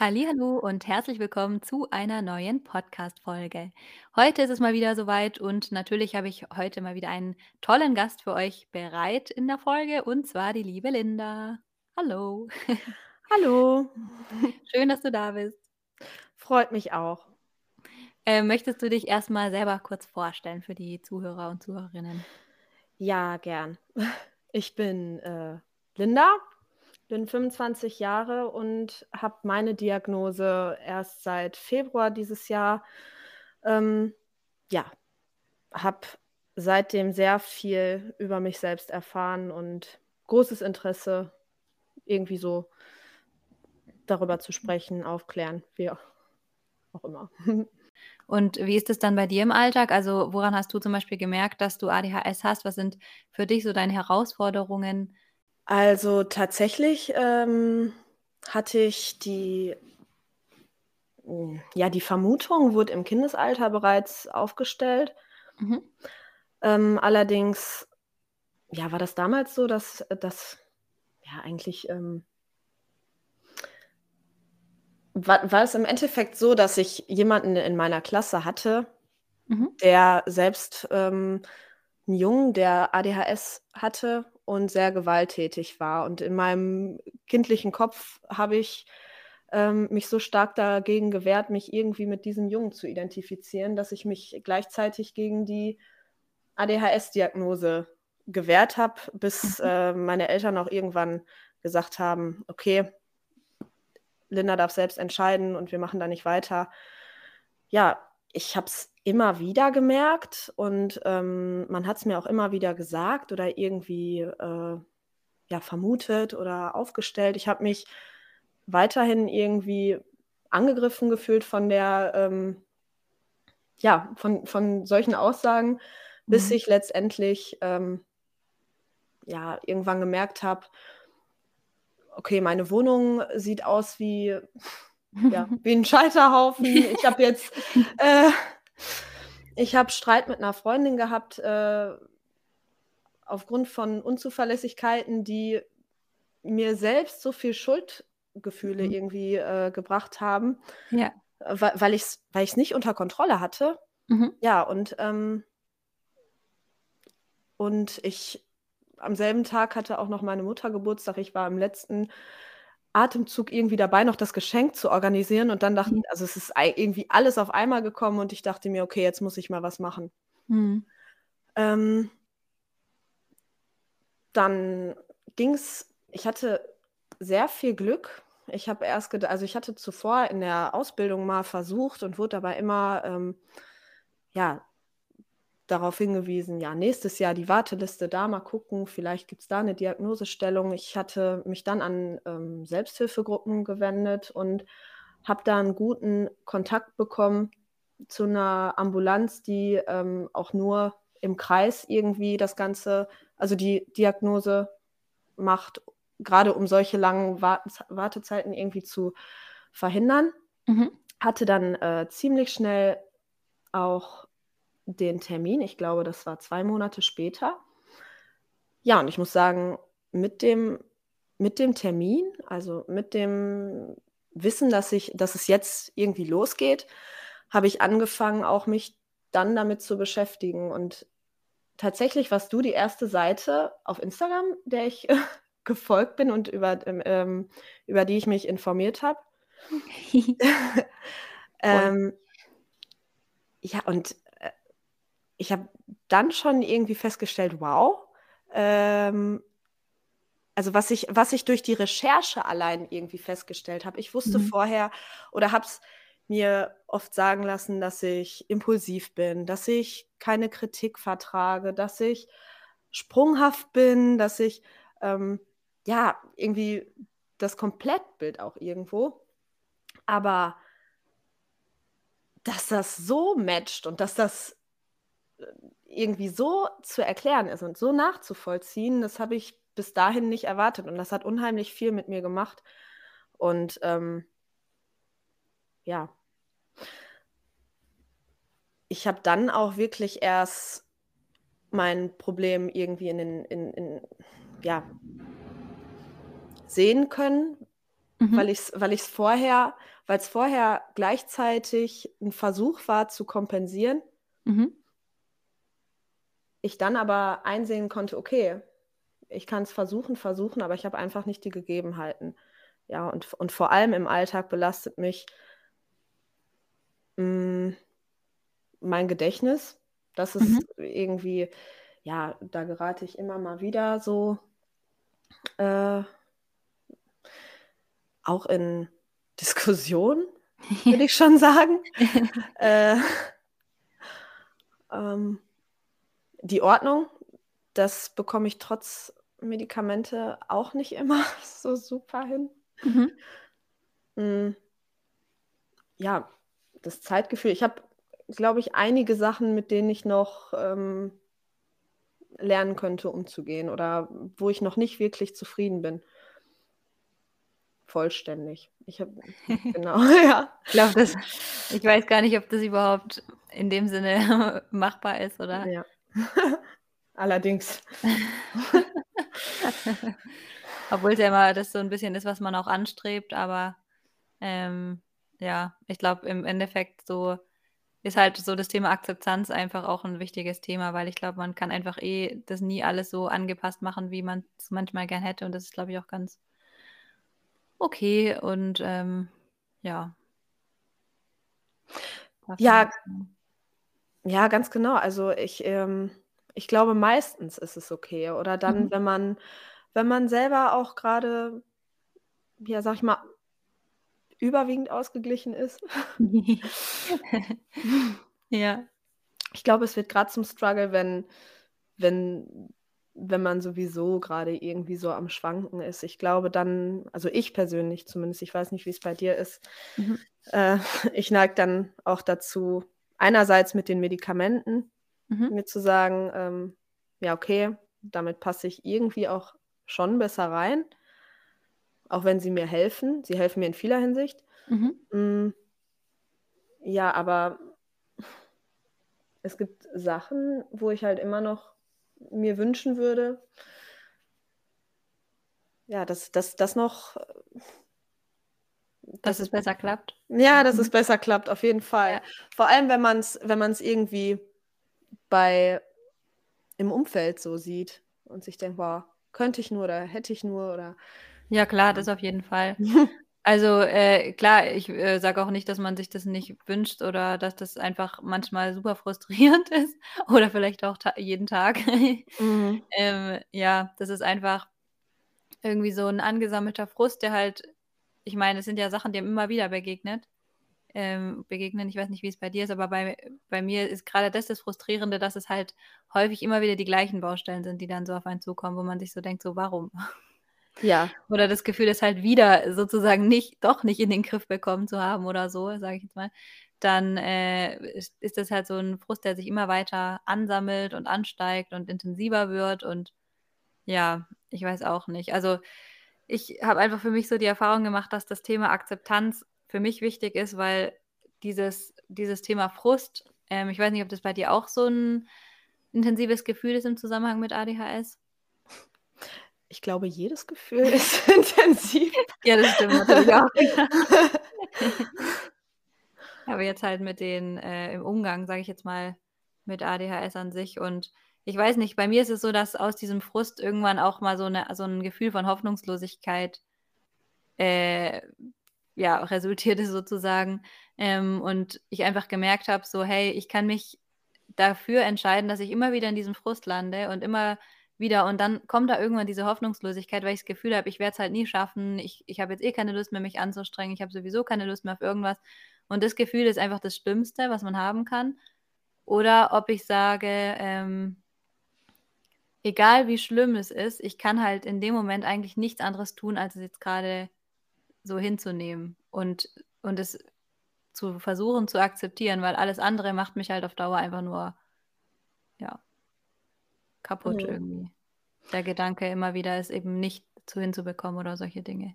Hallihallo und herzlich willkommen zu einer neuen Podcast-Folge. Heute ist es mal wieder soweit und natürlich habe ich heute mal wieder einen tollen Gast für euch bereit in der Folge und zwar die liebe Linda. Hallo. Hallo. Schön, dass du da bist. Freut mich auch. Äh, möchtest du dich erst mal selber kurz vorstellen für die Zuhörer und Zuhörerinnen? Ja, gern. Ich bin, äh, Linda, bin 25 Jahre und habe meine Diagnose erst seit Februar dieses Jahr. Ähm, ja, habe seitdem sehr viel über mich selbst erfahren und großes Interesse, irgendwie so darüber zu sprechen, aufklären, wie auch immer. Und wie ist es dann bei dir im Alltag? Also, woran hast du zum Beispiel gemerkt, dass du ADHS hast? Was sind für dich so deine Herausforderungen? Also, tatsächlich, ähm, hatte ich die hm, ja, die Vermutung wurde im Kindesalter bereits aufgestellt. Mhm. Ähm, allerdings, ja, war das damals so, dass dass ja, eigentlich, ähm war war es im Endeffekt so, dass ich jemanden in meiner Klasse hatte, Mhm. der selbst, ähm 'n Jungen, der ADHS hatte und sehr gewalttätig war. Und in meinem kindlichen Kopf habe ich, ähm, mich so stark dagegen gewehrt, mich irgendwie mit diesem Jungen zu identifizieren, dass ich mich gleichzeitig gegen die ADHS-Diagnose gewehrt habe, bis, Mhm. äh, meine Eltern auch irgendwann gesagt haben: „Okay, Linda darf selbst entscheiden und wir machen da nicht weiter.“ Ja, ich habe es immer wieder gemerkt und, ähm, man hat's mir auch immer wieder gesagt oder irgendwie, äh, ja, vermutet oder aufgestellt. Ich habe mich weiterhin irgendwie angegriffen gefühlt von der, ähm ja, von von solchen Aussagen, bis Mhm. ich letztendlich, ähm ja, irgendwann gemerkt habe okay, meine Wohnung sieht aus wie ja, wie 'n Scheiterhaufen. Ich habe jetzt, äh ich habe Streit mit 'ner Freundin gehabt, äh aufgrund von Unzuverlässigkeiten, die mir selbst so viel Schuldgefühle Mhm. irgendwie, äh, gebracht haben, Ja. weil ich's weil ich's nicht unter Kontrolle hatte. Mhm. Ja, und, ähm und ich am selben Tag hatte auch noch meine Mutter Geburtstag. Ich war im letzten Atemzug irgendwie dabei, noch das Geschenk zu organisieren und dann dacht Ja. also, es ist irgendwie alles auf einmal gekommen und ich dachte mir: „Okay, jetzt muss ich mal was machen.“ Mhm. Ähm dann ging's ich hatte sehr viel Glück. Ich habe erst ged also, ich hatte zuvor in der Ausbildung mal versucht und wurde aber immer, ähm, ja, darauf hingewiesen: „Ja, nächstes Jahr die Warteliste, da mal gucken, vielleicht gibt's da 'ne Diagnosestellung.“ Ich hatte mich dann an, ähm, Selbsthilfegruppen gewendet und habe da 'n guten Kontakt bekommen zu 'ner Ambulanz, die, ähm, auch nur im Kreis irgendwie das Ganze also, die Diagnose macht, grade um solche langen Wartez Wartezeiten irgendwie zu verhindern. Mhm. Hatte dann, äh, ziemlich schnell auch den Termin. Ich glaube, das war 2 Monate später. Ja, und ich muss sagen, mit dem mit dem Termin, also, mit dem Wissen, dass ich dass es jetzt irgendwie losgeht, habe ich angefangen, auch mich dann damit zu beschäftigen. Und tatsächlich warst du die 1. Seite auf Instagram, der ich gefolgt bin und über ähm, ähm, über die ich mich informiert habe. Ähm ja, und, ich habe dann schon irgendwie festgestellt: „Wow“, ähm also, was ich was ich durch die Recherche allein irgendwie festgestellt habe. Ich wusste Mhm. vorher oder habe es mir oft sagen lassen, dass ich impulsiv bin, dass ich keine Kritik vertrage, dass ich sprunghaft bin, dass ich, ähm, ja, irgendwie das Komplettbild auch irgendwo. Aber dass das so matcht und dass das, irgendwie so zu erklären ist und so nachzuvollziehen, das habe ich bis dahin nicht erwartet und das hat unheimlich viel mit mir gemacht. Und, ähm ja. Ich habe dann auch wirklich erst mein Problem irgendwie in den in in ja sehen können, mhm. weil ich es weil vorher, weil es vorher gleichzeitig ein Versuch war zu kompensieren. Mhm. Ich dann aber einsehen konnte, okay, ich kann es versuchen, versuchen, aber ich habe einfach nicht die Gegebenheiten. Ja, und, und vor allem im Alltag belastet mich mh, mm, mein Gedächtnis. Das ist mhm. irgendwie, ja, da gerate ich immer mal wieder so äh, auch in Diskussionen, würde ich schon sagen. äh, ähm, die Ordnung, das bekomme ich trotz Medikamente auch nicht immer so super hin. Mhm. Mm. Ja, das Zeitgefühl. Ich habe, glaube ich, einige Sachen, mit denen ich noch ähm, lernen könnte, umzugehen oder wo ich noch nicht wirklich zufrieden bin. Vollständig. Ich habe, genau, ja. Ich glaube, das, ich weiß gar nicht, ob das überhaupt in dem Sinne machbar ist, oder? Ja. Allerdings. Obwohl es ja immer das so ein bisschen ist, was man auch anstrebt, aber ähm, ja, ich glaube, im Endeffekt so ist halt so das Thema Akzeptanz einfach auch ein wichtiges Thema, weil ich glaube, man kann einfach eh das nie alles so angepasst machen, wie man es manchmal gern hätte. Und das ist, glaube ich, auch ganz okay. Und ähm, ja. Ja, ja, ganz genau. Also ich, ähm, ich glaube, meistens ist es okay. Oder dann, mhm. wenn man, wenn man selber auch gerade, ja, sag ich mal, überwiegend ausgeglichen ist. ja. Ich glaube, es wird gerade zum Struggle, wenn, wenn, wenn man sowieso gerade irgendwie so am Schwanken ist. Ich glaube dann, also ich persönlich zumindest, ich weiß nicht, wie es bei dir ist, mhm. äh, ich neige dann auch dazu, einerseits mit den Medikamenten, mhm. mir zu sagen, ähm, ja, okay, damit passe ich irgendwie auch schon besser rein auch wenn sie mir helfen. Sie helfen mir in vieler Hinsicht. Mhm. Mm, ja, aber es gibt Sachen, wo ich halt immer noch mir wünschen würde, ja, dass das noch. Dass es besser klappt. Ja, dass mhm. es besser klappt, auf jeden Fall. Ja. Vor allem, wenn man es wenn irgendwie bei im Umfeld so sieht und sich denkt, wow, könnte ich nur oder hätte ich nur oder ja, klar, das auf jeden Fall. Also äh, klar, ich äh, sage auch nicht, dass man sich das nicht wünscht oder dass das einfach manchmal super frustrierend ist oder vielleicht auch ta jeden Tag. Mhm. ähm, ja, das ist einfach irgendwie so ein angesammelter Frust, der halt, ich meine, es sind ja Sachen, die einem immer wieder begegnet. Ähm, begegnen. Ich weiß nicht, wie es bei dir ist, aber bei, bei mir ist gerade das das Frustrierende, dass es halt häufig immer wieder die gleichen Baustellen sind, die dann so auf einen zukommen, wo man sich so denkt, so warum? Ja. Oder das Gefühl, das halt wieder sozusagen nicht, doch nicht in den Griff bekommen zu haben oder so, sage ich jetzt mal, dann äh, ist, ist, das halt so ein Frust, der sich immer weiter ansammelt und ansteigt und intensiver wird. Und ja, ich weiß auch nicht. Also ich habe einfach für mich so die Erfahrung gemacht, dass das Thema Akzeptanz für mich wichtig ist, weil dieses, dieses Thema Frust, ähm, ich weiß nicht, ob das bei dir auch so ein intensives Gefühl ist im Zusammenhang mit ADHS ich glaube, jedes Gefühl ist intensiv. Ja, das stimmt natürlich auch. Aber jetzt halt mit den äh, im Umgang, sage ich jetzt mal, mit ADHS an sich. Und ich weiß nicht, bei mir ist es so, dass aus diesem Frust irgendwann auch mal so, eine, so ein Gefühl von Hoffnungslosigkeit äh, ja, resultiert ist sozusagen. Ähm, und ich einfach gemerkt habe, so, hey, ich kann mich dafür entscheiden, dass ich immer wieder in diesem Frust lande und immer wieder. Und dann kommt da irgendwann diese Hoffnungslosigkeit, weil ich das Gefühl habe, ich werde es halt nie schaffen. Ich, ich habe jetzt eh keine Lust mehr, mich anzustrengen. Ich habe sowieso keine Lust mehr auf irgendwas. Und das Gefühl ist einfach das Schlimmste, was man haben kann. Oder ob ich sage, ähm, egal wie schlimm es ist, ich kann halt in dem Moment eigentlich nichts anderes tun, als es jetzt gerade so hinzunehmen und, und es zu versuchen zu akzeptieren, weil alles andere macht mich halt auf Dauer einfach nur, ja, kaputt mhm. irgendwie. Der Gedanke immer wieder ist eben nicht zu hinzubekommen oder solche Dinge.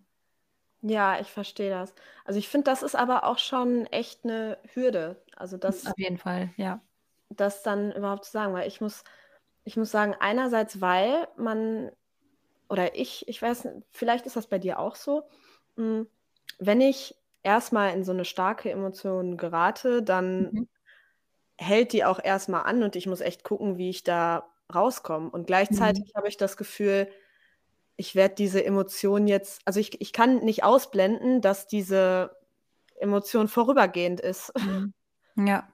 Ja, ich verstehe das. Also ich finde, das ist aber auch schon echt eine Hürde. Also das, Auf jeden Fall, ja. das dann überhaupt zu sagen, weil ich muss, ich muss sagen, einerseits, weil man, oder ich, ich weiß, vielleicht ist das bei dir auch so, Hm, wenn ich erstmal in so eine starke Emotion gerate, dann Mhm. hält die auch erstmal an und ich muss echt gucken, wie ich da rauskomme. Und Mhm. gleichzeitig habe ich das Gefühl, ich werde diese Emotion jetzt also, ich ich kann nicht ausblenden, dass diese Emotion vorübergehend ist. Mhm. Ja.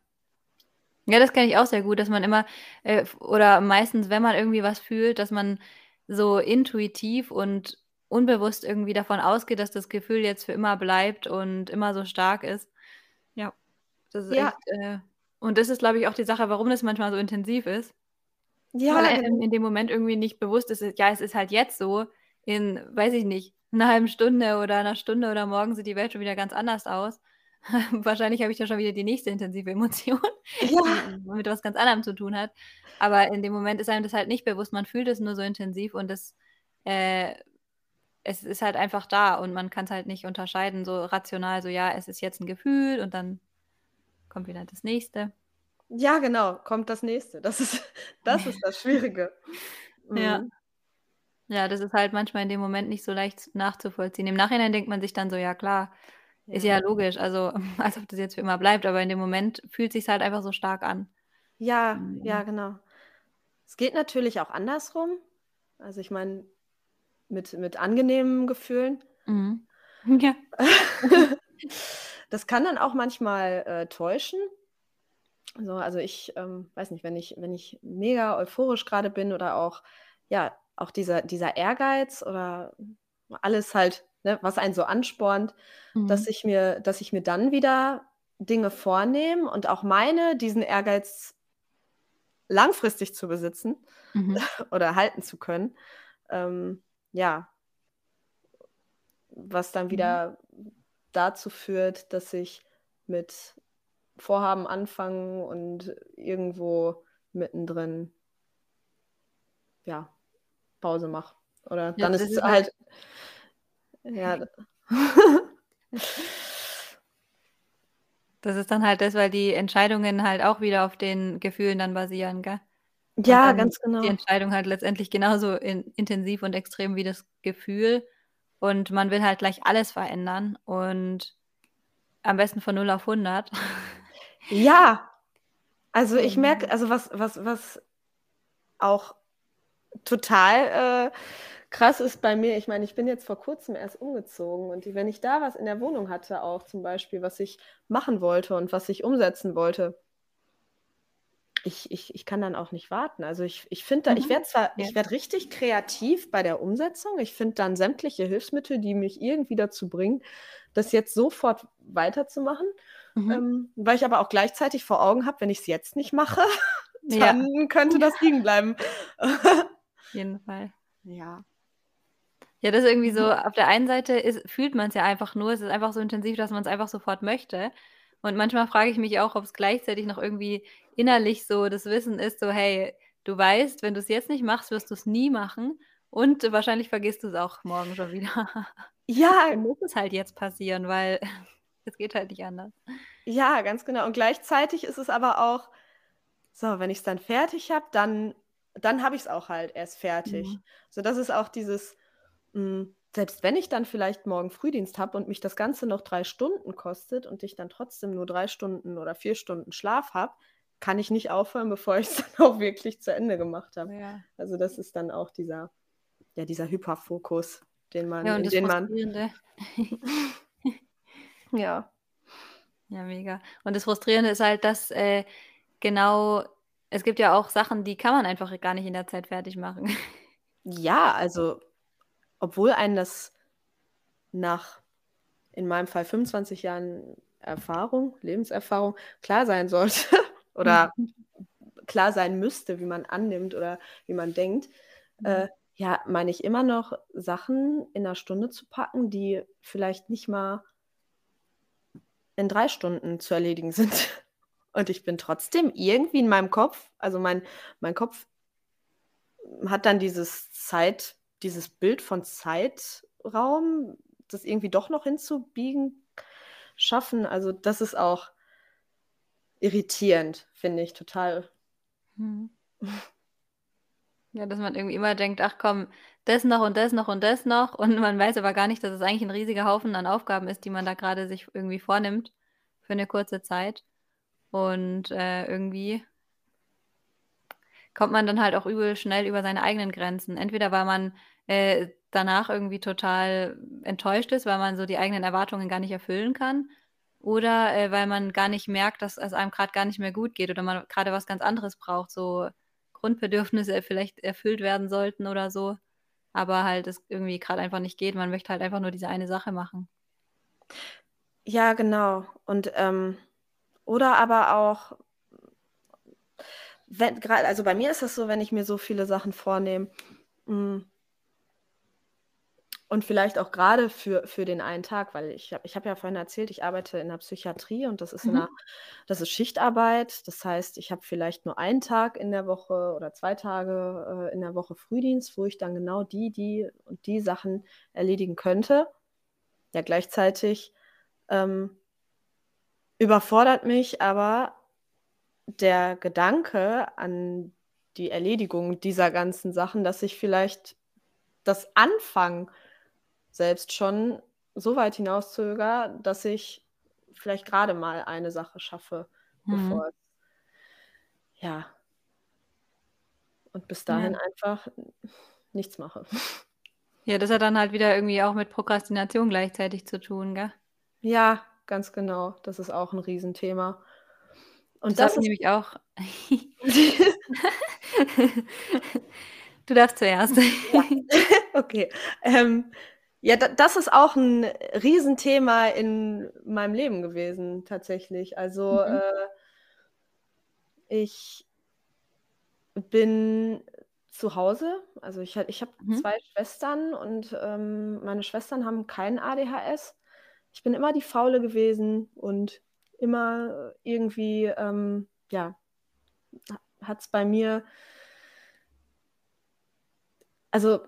Ja, das kenne ich auch sehr gut, dass man immer, äh, oder meistens, wenn man irgendwie was fühlt, dass man so intuitiv und unbewusst irgendwie davon ausgeht, dass das Gefühl jetzt für immer bleibt und immer so stark ist. Ja, das ist Ja, echt, äh und das ist, glaube ich, auch die Sache, warum das manchmal so intensiv ist, weil ja, einem genau. in dem Moment irgendwie nicht bewusst ist, ja, es ist halt jetzt so, in, weiß ich nicht, 'ner halben Stunde oder 'ner Stunde oder morgen sieht die Welt schon wieder ganz anders aus. Wahrscheinlich habe ich da schon wieder die nächste intensive Emotion, die Ja, mit was ganz anderem zu tun hat. Aber in dem Moment ist einem das halt nicht bewusst. Man fühlt es nur so intensiv und das äh, es ist halt einfach da und man kann's halt nicht unterscheiden, so rational, so: „Ja, es ist jetzt 'n Gefühl“ und dann kommt wieder das Nächste. ja, genau, kommt das Nächste. Das ist das ist das Schwierige. Ja. Mhm. Ja, das ist halt manchmal in dem Moment nicht so leicht nachzuvollziehen. Im Nachhinein denkt man sich dann so: „Ja klar, ist Ja. ja logisch, also als ob das jetzt für immer bleibt“, aber in dem Moment fühlt sich's halt einfach so stark an. Ja, ja, Mhm. genau. Es geht natürlich auch andersrum. Also, ich meine, mit mit angenehmen Gefühlen. Mhm. Ja. Das kann dann auch manchmal, äh, täuschen. So, also ich, ähm, weiß nicht, wenn ich wenn ich mega euphorisch grade bin oder auch ja, auch dieser dieser Ehrgeiz oder alles halt, ne, was einen so anspornt, dass Mhm. ich mir dass ich mir dann wieder Dinge vornehme und auch meine, diesen Ehrgeiz langfristig zu besitzen Mhm. oder halten zu können. Ähm, ja, was dann Mhm. wieder dazu führt, dass ich mit Vorhaben anfangen und irgendwo mittendrin, ja, Pause mache. Oder Ja, dann ist es halt halt ja. das ist dann halt das, weil die Entscheidungen halt auch wieder auf den Gefühlen dann basieren, gell? Ja, ganz ist die genau. Entscheidung halt letztendlich genauso in intensiv und extrem wie das Gefühl und man will halt gleich alles verändern und am besten von null auf hundert. Ja, also ich merke Und also was was was auch total, äh, krass ist bei mir ich meine, ich bin jetzt vor Kurzem erst umgezogen und wenn ich da was in der Wohnung hatte auch zum Beispiel, was ich machen wollte und was ich umsetzen wollte ich ich ich kann dann auch nicht warten. Also, ich ich finde da ich Mhm. werde zwar Ja. ich werde richtig kreativ bei der Umsetzung. Ich finde dann sämtliche Hilfsmittel, die mich irgendwie dazu bringen, das jetzt sofort weiterzumachen, Mhm. ähm, weil ich aber auch gleichzeitig vor Augen habe, wenn ich's jetzt nicht mache, Ja, dann könnte das liegen bleiben. jeden Fall. Ja. Ja, das ist irgendwie so auf der einen Seite ist fühlt man's ja einfach nur, es ist einfach so intensiv, dass man's einfach sofort möchte. Und manchmal frage ich mich auch, ob's gleichzeitig noch irgendwie innerlich so das Wissen ist, so: „Hey, du weißt, wenn du's jetzt nicht machst, wirst du's nie machen und wahrscheinlich vergisst du's auch morgen schon wieder.“ Ja, Dann muss es halt jetzt passieren, weil es geht halt nicht anders. ja, ganz genau. Und gleichzeitig ist es aber auch so, wenn ich's dann fertig habe, dann dann habe ich's auch halt erst fertig. Mhm. So, das ist auch dieses Hm, selbst wenn ich dann vielleicht morgen Frühdienst habe und mich das Ganze noch 3 Stunden kostet und ich dann trotzdem nur 3 Stunden oder 4 Stunden Schlaf habe, kann ich nicht aufhören, bevor ich's dann auch wirklich zu Ende gemacht habe. Ja. Also, das ist dann auch dieser ja, dieser Hyperfokus, den man Ja, und in das den man ja. Ja, mega. Und das Frustrierende ist halt, dass, äh, genau es gibt ja auch Sachen, die kann man einfach gar nicht in der Zeit fertig machen. Ja, also, obwohl einen das nach, in meinem Fall 25 Jahren Erfahrung Lebenserfahrung klar sein sollte oder Mhm. klar sein müsste, wie man annimmt oder wie man denkt, Mhm. äh, ja, meine ich immer noch Sachen in 'ner Stunde zu packen, die vielleicht nicht mal in 3 Stunden zu erledigen sind. Und ich bin trotzdem irgendwie in meinem Kopf also, mein mein Kopf hat dann dieses Zeit dieses Bild von Zeitraum, das irgendwie doch noch hinzubiegen schaffen. Also, das ist auch irritierend, finde ich total. Mhm. Ja, dass man irgendwie immer denkt: „Ach komm, das noch und das noch und das noch.“ Und man weiß aber gar nicht, dass es eigentlich 'n riesiger Haufen an Aufgaben ist, die man da grade sich irgendwie vornimmt für 'ne kurze Zeit. Und, äh, irgendwie kommt man dann halt auch übel schnell über seine eigenen Grenzen. Entweder weil man, äh, danach irgendwie total enttäuscht ist, weil man so die eigenen Erwartungen gar nicht erfüllen kann oder, äh, weil man gar nicht merkt, dass es einem grad gar nicht mehr gut geht oder man grade was ganz anderes braucht, so Grundbedürfnisse vielleicht erfüllt werden sollten oder so, aber halt es irgendwie grad einfach nicht geht. Man möchte halt einfach nur diese eine Sache machen. Ja, genau. Und, ähm oder aber auch wenn grad also, bei mir ist das so, wenn ich mir so viele Sachen vornehme, hm und vielleicht auch grade für für den einen Tag, weil ich habe ich habe ja vorhin erzählt, ich arbeite in der Psychiatrie und das ist Mhm. das ist Schichtarbeit. Das heißt, ich habe vielleicht nur 1 Tag in der Woche oder 2 Tage, äh, in der Woche Frühdienst, wo ich dann genau die, die und die Sachen erledigen könnte. Ja, gleichzeitig, ähm überfordert mich aber der Gedanke an die Erledigung dieser ganzen Sachen, dass ich vielleicht das Anfangen selbst schon so weit hinauszögere, dass ich vielleicht grade mal eine Sache schaffe, Mhm. bevor ja und bis Ja. dahin einfach nichts mache. Ja, das hat dann halt wieder irgendwie auch mit Prokrastination gleichzeitig zu tun, gell? Ja, ganz genau. Das ist auch 'n Riesenthema. Und Das das ich ist nämlich auch. Du darfst zuerst. Ja, okay. Ähm, ja, da das ist auch 'n Riesenthema in meinem Leben gewesen tatsächlich. Also, Mhm. äh ich bin zu Hause. Also, ich ich habe Mhm. 2 Schwestern und, ähm, meine Schwestern haben kein ADHS. Ich bin immer die Faule gewesen und immer irgendwie, ähm, ja, ha hat's bei mir also,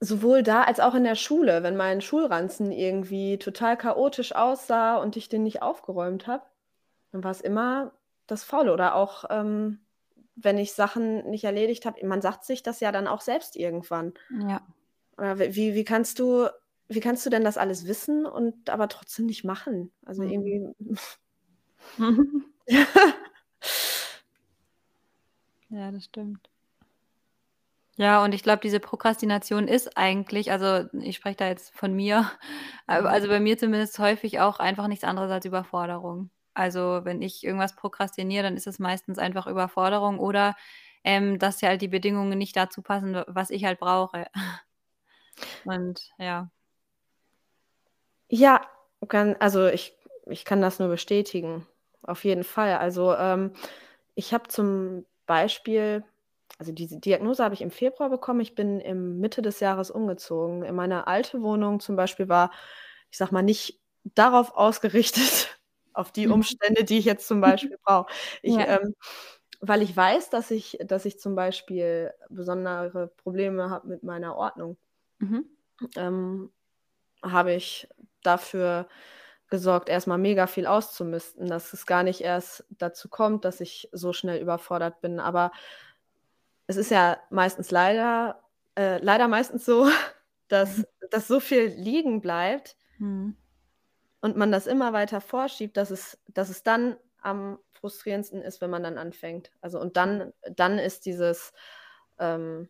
sowohl da als auch in der Schule, wenn mein Schulranzen irgendwie total chaotisch aussah und ich den nicht aufgeräumt habe, dann war's immer das Faule oder auch, ähm, wenn ich Sachen nicht erledigt habe man sagt sich das ja dann auch selbst irgendwann. Ja. Oder wie wie kannst du wie kannst du denn das alles wissen und aber trotzdem nicht machen? Also, Mhm. irgendwie Ja, das stimmt. Ja, und ich glaube, diese Prokrastination ist eigentlich also, ich spreche da jetzt von mir, Mhm. also, bei mir zumindest häufig auch einfach nichts anderes als Überforderung. Also, wenn ich irgendwas prokrastiniere, dann ist es meistens einfach Überforderung oder, ähm, dass ja halt die Bedingungen nicht dazu passen, was ich halt brauche. Und ja. Ja, also, ich ich kann das nur bestätigen, auf jeden Fall. Also, ähm, ich habe zum Beispiel also, diese Diagnose habe ich im Februar bekommen. Ich bin im Mitte des Jahres umgezogen. In meine alte Wohnung zum Beispiel war, ich sage mal, nicht darauf ausgerichtet, auf die Mhm. Umstände, die ich jetzt zum Beispiel brauche. Ich, Ja. ähm weil ich weiß, dass ich dass ich zum Beispiel besondere Probleme habe mit meiner Ordnung Mhm. ähm, habe ich dafür gesorgt, erst mal mega viel auszumisten, dass es gar nicht erst dazu kommt, dass ich so schnell überfordert bin. Aber es ist ja meistens leider äh, leider meistens so, dass dass so viel liegen bleibt Mhm. und man das immer weiter vorschiebt, dass es dass es dann am frustrierendsten ist, wenn man dann anfängt. Also, und dann dann ist dieses, ähm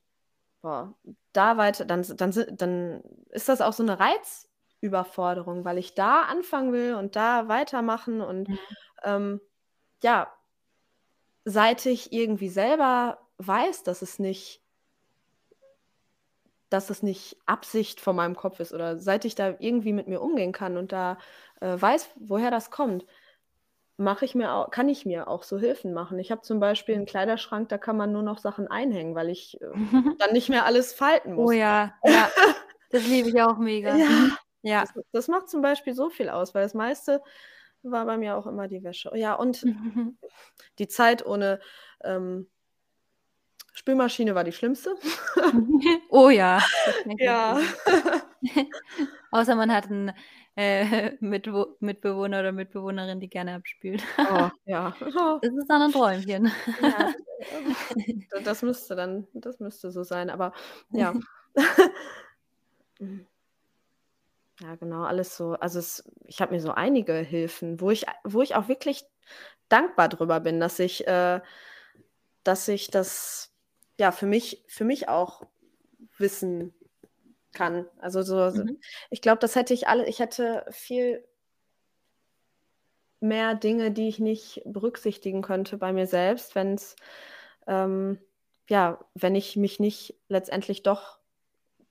boah, da weiter dann dann dann ist das auch so 'ne Reizüberforderung, weil ich da anfangen will und da weitermachen und, Mhm. ähm, ja seit ich irgendwie selber weiß, dass es nicht dass es nicht Absicht von meinem Kopf ist oder seit ich da irgendwie mit mir umgehen kann und da, äh, weiß, woher das kommt, mache ich mir au kann ich mir auch so Hilfen machen. Ich habe zum Beispiel 'n Kleiderschrank, da kann man nur noch Sachen einhängen, weil ich, äh, dann nicht mehr alles falten Oh muss. ja, ja, das liebe ich auch mega. Ja, Mhm. Ja. das das macht zum Beispiel so viel aus, weil das meiste war bei mir auch immer die Wäsche. Ja, und die Zeit ohne, ähm Spülmaschine war die schlimmste. Oh ja, Ja. Außer man hat 'n äh, Mitwo Mitbewohner oder Mitbewohnerin, die gerne abspült. Oh, ja. Das ist dann ein Träumchen. Ja, das müsste dann das müsste so sein, aber ja. Ja, genau, alles so also es ich habe mir so einige Hilfen, wo ich wo ich auch wirklich dankbar drüber bin, dass ich äh, dass ich das, ja, für mich für mich auch wissen kann. Also so Mhm. ich glaube, das hätte ich alle ich hätte viel mehr Dinge, die ich nicht berücksichtigen könnte bei mir selbst, wenn's ähm, ja, wenn ich mich nicht letztendlich doch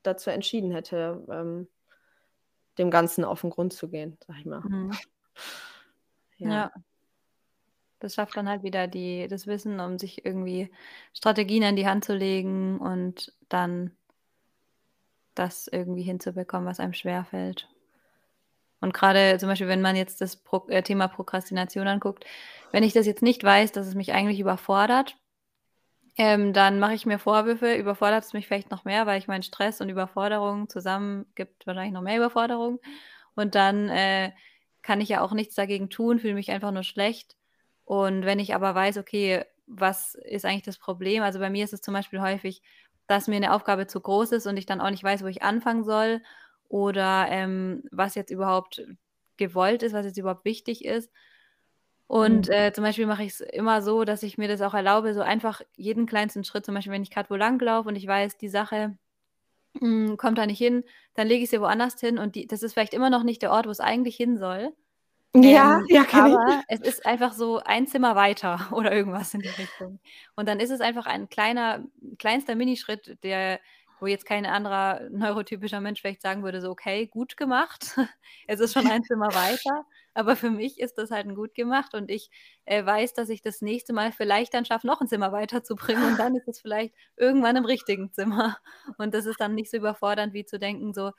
dazu entschieden hätte, ähm, dem Ganzen auf 'n Grund zu gehen, sage ich mal. Mhm. Ja. Ja. Das schafft dann halt wieder die das Wissen, um sich irgendwie Strategien an die Hand zu legen und dann das irgendwie hinzubekommen, was einem schwerfällt. Und grade zum Beispiel, wenn man jetzt das Pro äh, Thema Prokrastination anguckt, wenn ich das jetzt nicht weiß, dass es mich eigentlich überfordert, ähm, dann mache ich mir Vorwürfe, überfordert's mich vielleicht noch mehr, weil ich meine, Stress und Überforderung zusammen gibt wahrscheinlich noch mehr Überforderung. Und dann, äh, kann ich ja auch nichts dagegen tun, fühle mich einfach nur schlecht. Und wenn ich aber weiß, okay, was ist eigentlich das Problem? Also, bei mir ist es zum Beispiel häufig, dass mir 'ne Aufgabe zu groß ist und ich dann auch nicht weiß, wo ich anfangen soll oder, ähm, was jetzt überhaupt gewollt ist, was jetzt überhaupt wichtig ist. Und, Mhm. äh, zum Beispiel mache ich's immer so, dass ich mir das auch erlaube, so einfach jeden kleinsten Schritt zum Beispiel, wenn ich grad wo langlaufe und ich weiß, die Sache, hm, kommt da nicht hin, dann lege ich sie woanders hin und die das ist vielleicht immer noch nicht der Ort, wo's eigentlich hin soll. Ja, Ähm, ja, ich. aber es ist einfach so ein Zimmer weiter oder irgendwas in die Richtung. Und dann ist es einfach ein kleiner kleinster Minischritt, der wo jetzt kein anderer neurotypischer Mensch vielleicht sagen würde, so: „Okay, gut gemacht. Es ist schon ein Zimmer weiter.“ Aber für mich ist das halt 'n gut gemacht und ich, äh, weiß, dass ich das nächste Mal vielleicht dann schaffe, noch 'n Zimmer weiterzubringen und dann ist es vielleicht irgendwann im richtigen Zimmer. Und das ist dann nicht so überfordernd, wie zu denken so: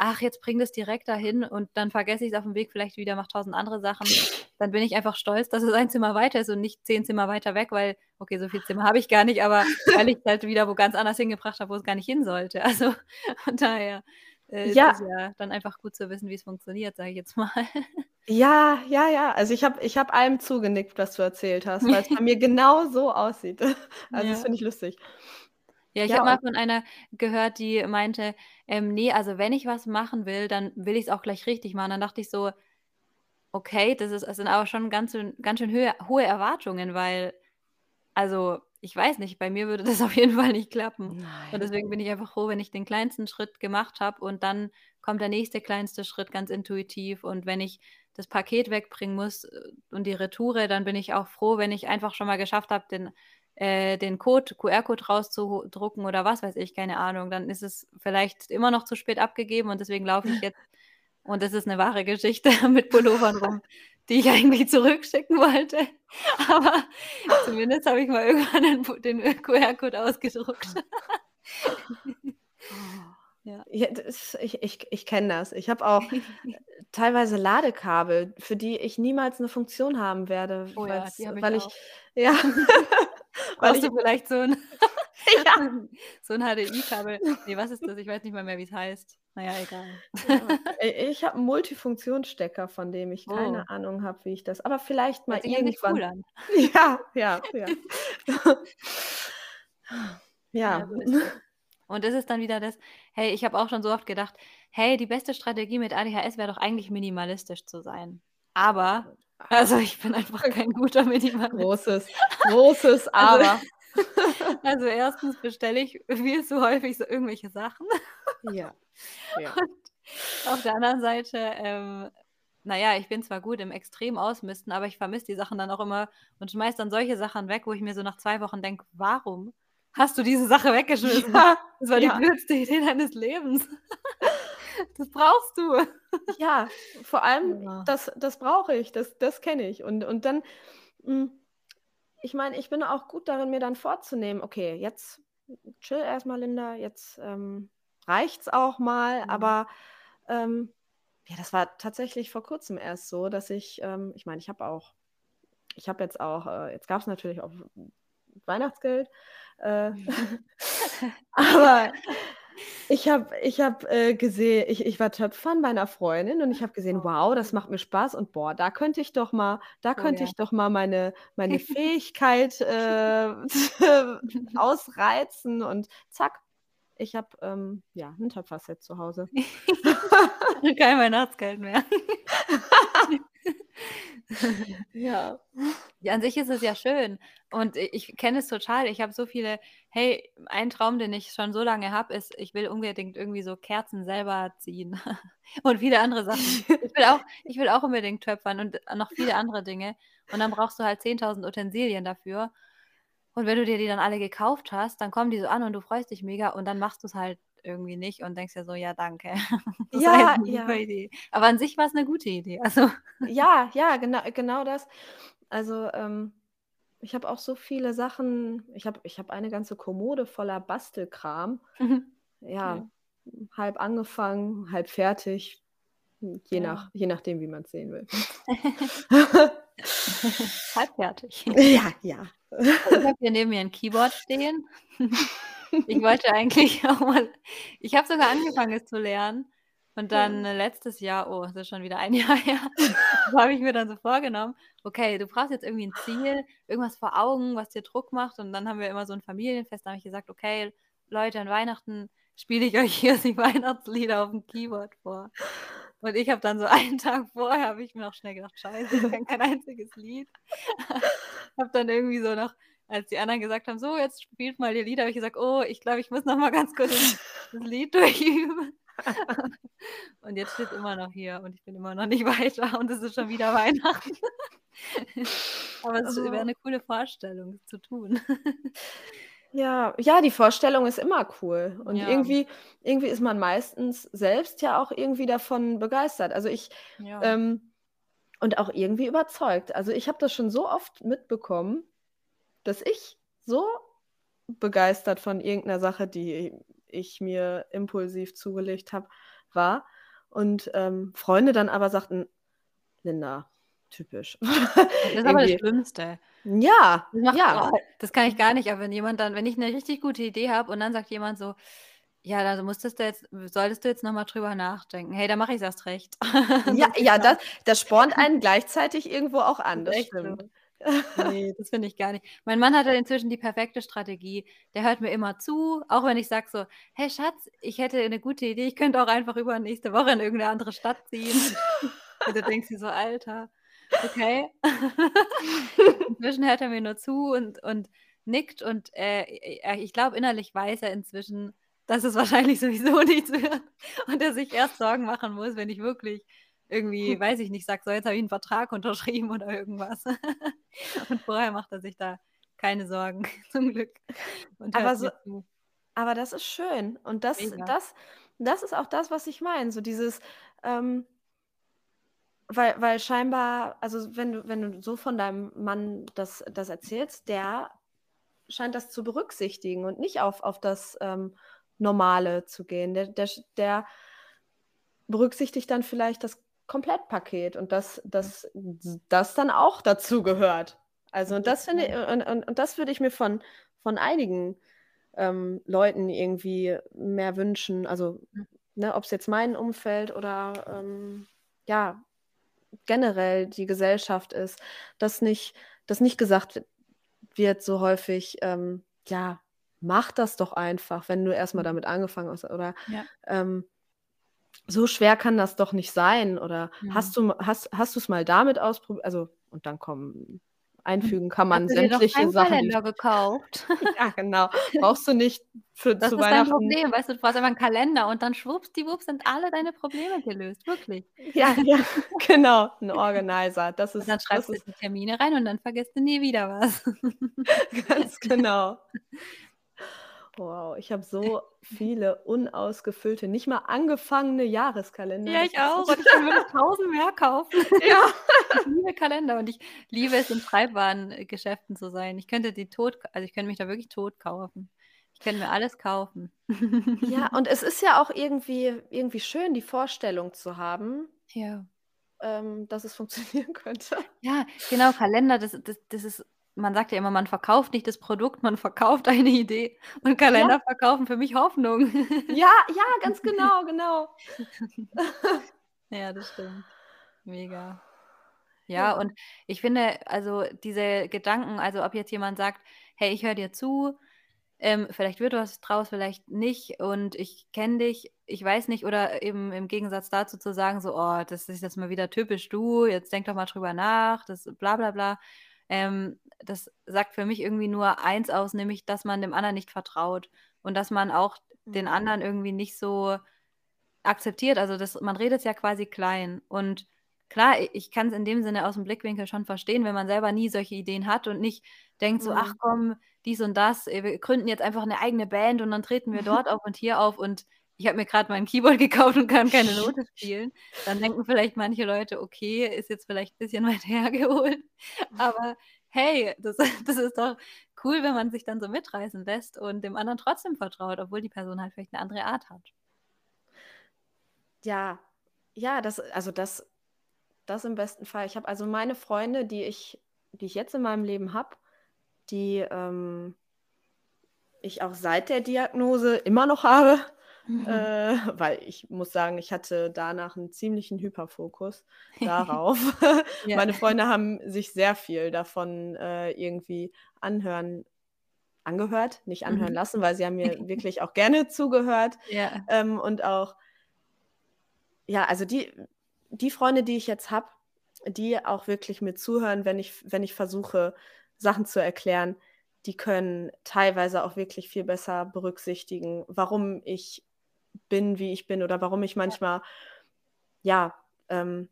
„Ach, jetzt bring das direkt dahin und dann vergesse ich's aufm Weg vielleicht wieder, mache 1.000 andere Sachen.“ Dann bin ich einfach stolz, dass es ein Zimmer weiter ist und nicht 10 Zimmer weiter weg, weil okay, so viel Zimmer habe ich gar nicht, aber weil ich's halt wieder wo ganz anders hingebracht habe, wo es gar nicht hin sollte. Also, von daher, äh, ist Ja. es ja dann einfach gut zu wissen, wie's funktioniert, sage ich jetzt mal. Ja, ja, ja. Also, ich habe ich habe allem zugenickt, was du erzählt hast, weil's bei mir genau so aussieht. Also, das Ja. finde ich lustig. Ja, ich Ja, habe mal und von einer gehört, die meinte, ähm: „Ne, also wenn ich was machen will, dann will ich's auch gleich richtig machen.“ Dann dachte ich so: „Okay, das ist das sind aber schon ganz schön ganz schön höhe hohe Erwartungen, weil also, ich weiß nicht, bei mir würde das auf jeden Fall nicht klappen.“ Und Nein. deswegen bin ich einfach froh, wenn ich den kleinsten Schritt gemacht habe und dann kommt der nächste kleinste Schritt ganz intuitiv. Und wenn ich das Paket wegbringen muss, äh, und die Retoure, dann bin ich auch froh, wenn ich einfach schon mal geschafft habe, den äh, den Code QR-Code rauszuho drucken oder was weiß ich, keine Ahnung. Dann ist es vielleicht immer noch zu spät abgegeben und deswegen laufe ich jetzt und das ist 'ne wahre Geschichte mit Pullovern rum, die ich eigentlich zurückschicken wollte. Aber zumindest habe ich mal irgendwann den den, QR-Code ausgedruckt. Ja. Ja, das ich ich ich kenne das. Ich habe auch, äh, teilweise Ladekabel, für die ich niemals 'ne Funktion haben werde, Oh ja, die ich weil ich auch. ja, weil Brauchst du vielleicht so 'n Ja. so 'n HDI-Kabel. Ne, was ist das? Ich weiß nicht mal mehr, wie's heißt. Na ja, egal. Ja, i ich habe 'n Multifunktionsstecker, von dem ich Oh. keine Ahnung habe, wie ich das aber vielleicht mal Hört irgendwann. cool an. Ja, ja, ja. Ja, so. Und das ist dann wieder das hey, ich habe auch schon so oft gedacht: „Hey, die beste Strategie mit ADHS wäre doch eigentlich minimalistisch zu sein.“ Aber also, ich bin einfach kein guter Minimalist. Großes großes Also Aber. also, 1. bestelle ich viel zu häufig so irgendwelche Sachen. Ja, ja. Und auf der anderen Seite, ähm, na ja, ich bin zwar gut im extrem Ausmisten, aber ich vermisse die Sachen dann auch immer und schmeiße dann solche Sachen weg, wo ich mir so nach 2 Wochen denke: „Warum hast du diese Sache weggeschmissen? Ja, Das war die ja. blödste Idee deines Lebens. Das brauchst du.“ Ja, vor allem, Ja. das das brauche ich, das das kenne ich. Und und dann hm, ich meine, ich bin auch gut darin, mir dann vorzunehmen: „Okay, jetzt chill erst mal, Linda, jetzt, ähm, reicht's auch mal.“ Mhm. Aber, ähm, ja, das war tatsächlich vor Kurzem erst so, dass ich ähm, ich meine, ich habe auch ich habe jetzt auch äh, jetzt gab's natürlich auch Weihnachtsgeld, äh, aber Ich habe ich hab, äh, gesehen ich ich war Töpfern bei einer Freundin und ich habe gesehen: Oh, „Wow, das macht mir Spaß und boah, da könnte ich doch mal da Oh könnte ja. ich doch mal meine meine Fähigkeit, äh, ausreizen“ und zack, ich habe, ähm, ja, 'n Töpferset zu Hause. Kein Weihnachtsgeld mehr. Ja. Ja, an sich ist es ja schön und i ich kenne es total. Ich habe so viele hey, ein Traum, den ich schon so lange habe, ist, ich will unbedingt irgendwie so Kerzen selber ziehen und viele andere Sachen. Ich will auch ich will auch unbedingt töpfern und noch viele andere Dinge und dann brauchst du halt 10.000 Utensilien dafür und wenn du dir die dann alle gekauft hast, dann kommen die so an und du freust dich mega und dann machst du's halt irgendwie nicht und denkst dir so: „Ja, danke.“ Das war Ja, ja. Idee. Aber an sich war's 'ne gute Idee, also Ja, ja, gena genau das. Also, ähm, ich habe auch so viele Sachen ich habe ich habe eine ganze Kommode voller Bastelkram. Ja, Ja. halb angefangen, halb fertig, je Ja. nach je nachdem, wie man's sehen will. Halbfertig. Ja, ja. Also, ich habe hier neben mir 'n Keyboard stehen. Ich wollte eigentlich auch mal ich habe sogar angefangen, es zu lernen und dann Ja. letztes Jahr oh, das ist schon wieder ein Jahr her, habe ich mir dann so vorgenommen: „Okay, du brauchst jetzt irgendwie 'n Ziel, irgendwas vor Augen, was dir Druck macht.“ Und dann haben wir immer so 'n Familienfest, da habe ich gesagt: „Okay, Leute, an Weihnachten spiele ich euch hier die Weihnachtslieder auf'm Keyboard vor.“ Und ich habe dann so einen Tag vorher habe ich mir noch schnell gedacht: „Scheiße, ich kenne kein einziges Lied.“ Habe dann irgendwie so noch als die anderen gesagt haben: „So, jetzt spielt mal die Lieder“, habe ich gesagt: „Oh, ich glaube, ich muss noch mal ganz kurz das Lied durchüben.“ Und jetzt steht's immer noch hier und ich bin immer noch nicht weiter und es ist schon wieder Weihnachten. Aber es wäre Oh. 'ne coole Vorstellung, zu tun. Ja, ja, die Vorstellung ist immer cool und Ja. irgendwie irgendwie ist man meistens selbst ja auch irgendwie davon begeistert. Also, ich, Ja. ähm und auch irgendwie überzeugt. Also, ich habe das schon so oft mitbekommen, dass ich so begeistert von irgend 'ner Sache, die ich mir impulsiv zugelegt habe, war und, ähm, Freunde dann aber sagten: „Linda, typisch.“ Das ist aber das. Schlimmste. Ja, Das macht ja. oh, das kann ich gar nicht, aber wenn jemand dann wenn ich 'ne richtig gute Idee habe und dann sagt jemand so: „Ja, da musstest du jetzt solltest du jetzt noch mal drüber nachdenken.“ Hey, dann mache ich's erst recht. Ja, Das ja, das das spornt einen gleichzeitig irgendwo auch Das an, das echt so. stimmt. Ne, das finde ich gar nicht. Mein Mann hat da inzwischen die perfekte Strategie. Der hört mir immer zu, auch wenn ich sage so: „Hey Schatz, ich hätte 'ne gute Idee, ich könnte auch einfach übernächste Woche in irgend 'ne andere Stadt ziehen.“ Und du denkst dir so: „Alter, okay.“ Inzwischen hört er mir nur zu und und nickt und, äh, äh, ich glaube, innerlich weiß er inzwischen, dass es wahrscheinlich sowieso nichts wird und er sich erst Sorgen machen muss, wenn ich wirklich irgendwie, weiß ich nicht, sage: „So, jetzt habe ich 'n Vertrag unterschrieben“ oder irgendwas. Und vorher macht er sich da keine Sorgen zum Glück und Aber so aber das ist schön und das Mega. das das ist auch das, was ich meine, so dieses, ähm weil weil scheinbar also, wenn du wenn du so von deinem Mann das das erzählst, der scheint das zu berücksichtigen und nicht auf auf das, ähm, Normale zu gehen. Der der der berücksichtigt dann vielleicht das Komplettpaket und dass Mhm. dass s das dann auch dazugehört. Also, Auf und das finde Fall. i und und und das würde ich mir von von einigen, ähm, Leuten irgendwie mehr wünschen. Also, Hm. ne, ob's jetzt mein Umfeld oder, ähm, ja, generell die Gesellschaft ist, dass nicht dass nicht gesagt wird so häufig, ähm: „Ja, mach das doch einfach, wenn du erst mal Mhm. damit angefangen hast“ oder, Ja. ähm: „So schwer kann das doch nicht sein“ oder Mhm. „Hast du m hast hast du's mal damit ausprob“ also, und dann kommen einfügen kann „Hast man du noch sämtliche keinen Sachen, die Kalender gekauft?“ ja, genau. Brauchst du nicht für Das zu ist dein Weihnachten Problem, weißt du, du brauchst einfach 'n Kalender und dann schwuppsdiwupps sind alle deine Probleme gelöst, wirklich. Ja, ja, genau, 'n Organizer. Das Und ist dann das schreibst du die Termine rein und dann vergisst du nie wieder was. Ganz genau. Wow, ich habe so viele unausgefüllte, nicht mal angefangene Jahreskalender. Ja, ich auch und ich wirklich 1.000 mehr kaufen. Ja. Ich liebe Kalender und ich liebe es, in Schreibwaren äh, Geschäften zu sein. Ich könnte die tot also, ich könnte mich da wirklich tot kaufen. Ich könnte mir alles kaufen. Ja, und es ist ja auch irgendwie irgendwie schön, die Vorstellung zu haben Ja. ähm, dass es funktionieren könnte. Ja, genau, Kalender, das das das ist man sagt ja immer, man verkauft nicht das Produkt, man verkauft eine Idee und Kalender Ja. verkaufen für mich Hoffnung. Ja, ja, ganz genau, genau. Ja, das stimmt. Mega. Ja, Ja. und ich finde, also, diese Gedanken also, ob jetzt jemand sagt: „Hey, ich höre dir zu, ähm, vielleicht wird was draus, vielleicht nicht und ich kenne dich, ich weiß nicht“ oder eben im Gegensatz dazu zu sagen so: „Oh, das ist jetzt mal wieder typisch du, jetzt denk doch mal drüber nach, das bla bla bla.“ Ähm, das sagt für mich irgendwie nur eins aus, nämlich, dass man dem anderen nicht vertraut und dass man auch den Mhm. anderen irgendwie nicht so akzeptiert. Also, das man redet's ja quasi klein. Und klar, ich kann's in dem Sinne aus'm Blickwinkel schon verstehen, wenn man selber nie solche Ideen hat und nicht denkt so: „Ach Mhm. komm, dies und das, äh, wir gründen jetzt einfach 'ne eigene Band und dann treten wir dort auf und hier auf und ich habe mir grad mein Keyboard gekauft und kann keine Note spielen.“ Dann denken vielleicht manche Leute: „Okay, ist jetzt vielleicht bisschen weit hergeholt.“ Aber hey, das das ist doch cool, wenn man sich dann so mitreißen lässt und dem anderen trotzdem vertraut, obwohl die Person halt vielleicht 'ne andere Art hat. Ja, ja, das also, das das im besten Fall. Ich habe also meine Freunde, die ich die ich jetzt in meinem Leben habe, die, ähm ich auch seit der Diagnose immer noch habe, äh, weil ich muss sagen, ich hatte danach 'n ziemlichen Hyperfokus darauf. Ja. Meine Freunde haben sich sehr viel davon, äh, irgendwie anhören angehört, nicht anhören Mhm. lassen, weil sie haben mir wirklich auch gerne zugehört, Ja. ähm, und auch ja, also, die die Freunde, die ich jetzt habe, die auch wirklich mir zuhören, wenn ich wenn ich versuche, Sachen zu erklären, die können teilweise auch wirklich viel besser berücksichtigen, warum ich bin, wie ich bin oder warum ich manchmal ja, ähm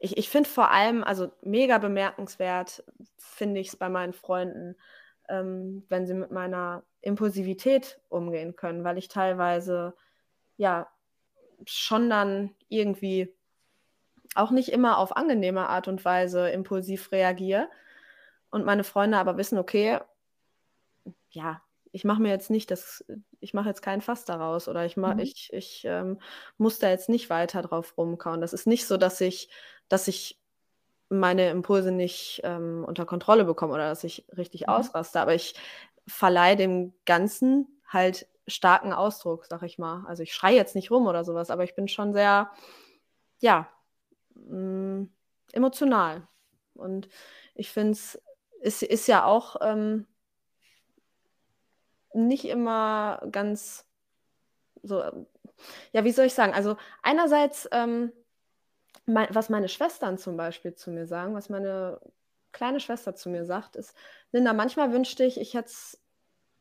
ich ich finde vor allem also, mega bemerkenswert finde ich's bei meinen Freunden, ähm, wenn sie mit meiner Impulsivität umgehen können, weil ich teilweise, ja, schon dann irgendwie auch nicht immer auf angenehme Art und Weise impulsiv reagiere und meine Freunde aber wissen: „Okay, ja, ich mache mir jetzt nicht das ich mache jetzt kein Fass daraus oder ich ma Mhm. ich ich, ähm, muss da jetzt nicht weiter drauf rumkauen.“ Das ist nicht so, dass ich dass ich meine Impulse nicht, ähm, unter Kontrolle bekomme oder dass ich richtig Mhm. ausraste, aber ich verleihe dem Ganzen halt starken Ausdruck, sage ich mal. Also, ich schreie jetzt nicht rum oder so was, aber ich bin schon sehr, ja, hm, emotional. Und ich finde es ist ist ja auch, ähm nicht immer ganz so, ja, wie soll ich sagen? Also, einerseits, ähm, mei was meine Schwestern zum Beispiel zu mir sagen, was meine kleine Schwester zu mir sagt, ist: „Linda, manchmal wünschte ich, ich hätte es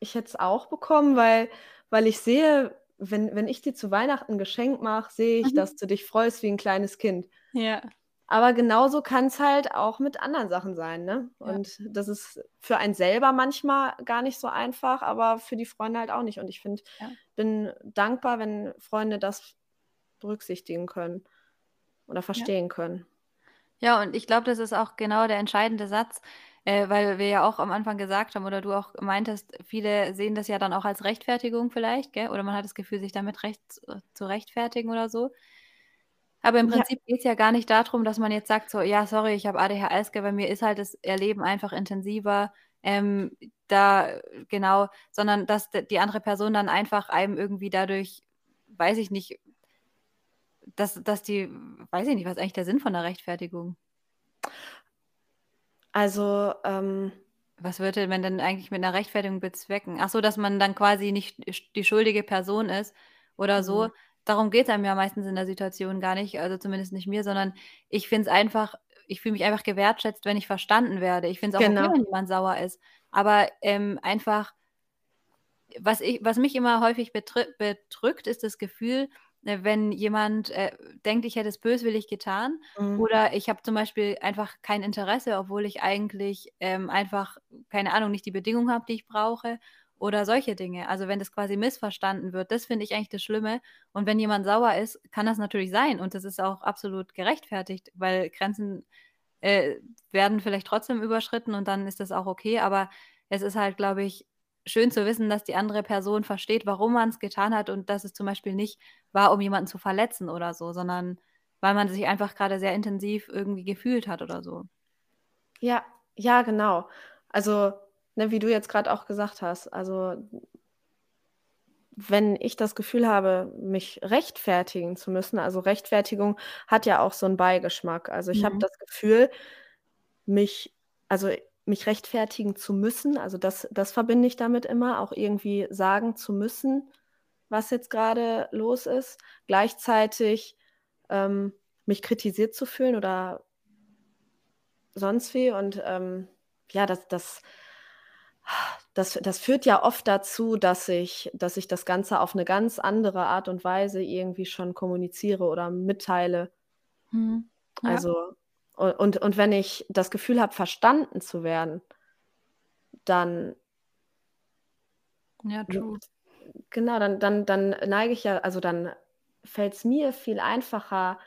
ich auch bekommen, weil weil ich sehe, wenn wenn ich dir zu Weihnachten 'n Geschenk mache, sehe ich, Mhm. dass du dich freust wie 'n kleines Kind.“ Ja. Aber genauso kann's halt auch mit anderen Sachen sein, ne? Ja. Und das ist für einen selber manchmal gar nicht so einfach, aber für die Freunde halt auch nicht. Und ich finde Ja. bin dankbar, wenn Freunde das berücksichtigen können oder Ja. verstehen können. Ja, und ich glaube, das ist auch genau der entscheidende Satz, äh, weil wir ja auch am Anfang gesagt haben oder du auch meintest, viele sehen das ja dann auch als Rechtfertigung vielleicht, gell? Oder man hat das Gefühl, sich damit recht zu rechtfertigen oder so. Aber im Ja. Prinzip geht's ja gar nicht da drum, dass man jetzt sagt so: „Ja, sorry, ich habe ADHS, bei mir ist halt das Erleben einfach intensiver.“ Ähm, da genau, sondern dass die andere Person dann einfach einem irgendwie dadurch, weiß ich nicht dass dass die weiß ich nicht, was ist eigentlich der Sinn von 'ner Rechtfertigung? Also, ähm Was würde man denn eigentlich mit 'ner Rechtfertigung bezwecken? Ach so, dass man dann quasi nicht die schuldige Person ist oder so. Mhm. Darum geht's einem ja meistens in der Situation gar nicht, also zumindest nicht mir, sondern ich finde es einfach ich fühle mich einfach gewertschätzt, wenn ich verstanden werde. Ich finde es auch okay, Genau. wenn jemand sauer ist, aber, ähm, einfach was ich was mich immer häufig bedrückt, ist das Gefühl, äh, wenn jemand, äh, denkt, ich hätte es böswillig getan Mhm. oder ich habe zum Beispiel einfach kein Interesse, obwohl ich eigentlich, ähm, einfach, keine Ahnung, nicht die Bedingungen habe, die ich brauche oder solche Dinge. Also, wenn das quasi missverstanden wird, das finde ich eigentlich das Schlimme. Und wenn jemand sauer ist, kann das natürlich sein und das ist auch absolut gerechtfertigt, weil Grenzen, äh, werden vielleicht trotzdem überschritten und dann ist das auch okay. Aber es ist halt, glaube ich, schön zu wissen, dass die andere Person versteht, warum man's getan hat und dass es zum Beispiel nicht war, um jemanden zu verletzen oder so, sondern weil man sich einfach grade sehr intensiv irgendwie gefühlt hat oder so. Ja, ja, genau. Also, ne, wie du jetzt gerade auch gesagt hast, also wenn ich das Gefühl habe, mich rechtfertigen zu müssen also Rechtfertigung hat ja auch so 'n Beigeschmack. Also, ich habe Mhm. das Gefühl, mich also, mich rechtfertigen zu müssen, also das das verbinde ich damit immer, auch irgendwie sagen zu müssen, was jetzt grade los ist. Gleichzeitig, ähm, mich kritisiert zu fühlen oder sonst wie und, ähm, ja, das das das das führt ja oft dazu, dass ich dass ich das Ganze auf 'ne ganz andere Art und Weise irgendwie schon kommuniziere oder mitteile. Mhm. Ja. Also, und und wenn ich das Gefühl habe, verstanden zu werden dann Ja, true. genau, dann dann dann neige ich ja also, dann fällt's mir viel einfacher,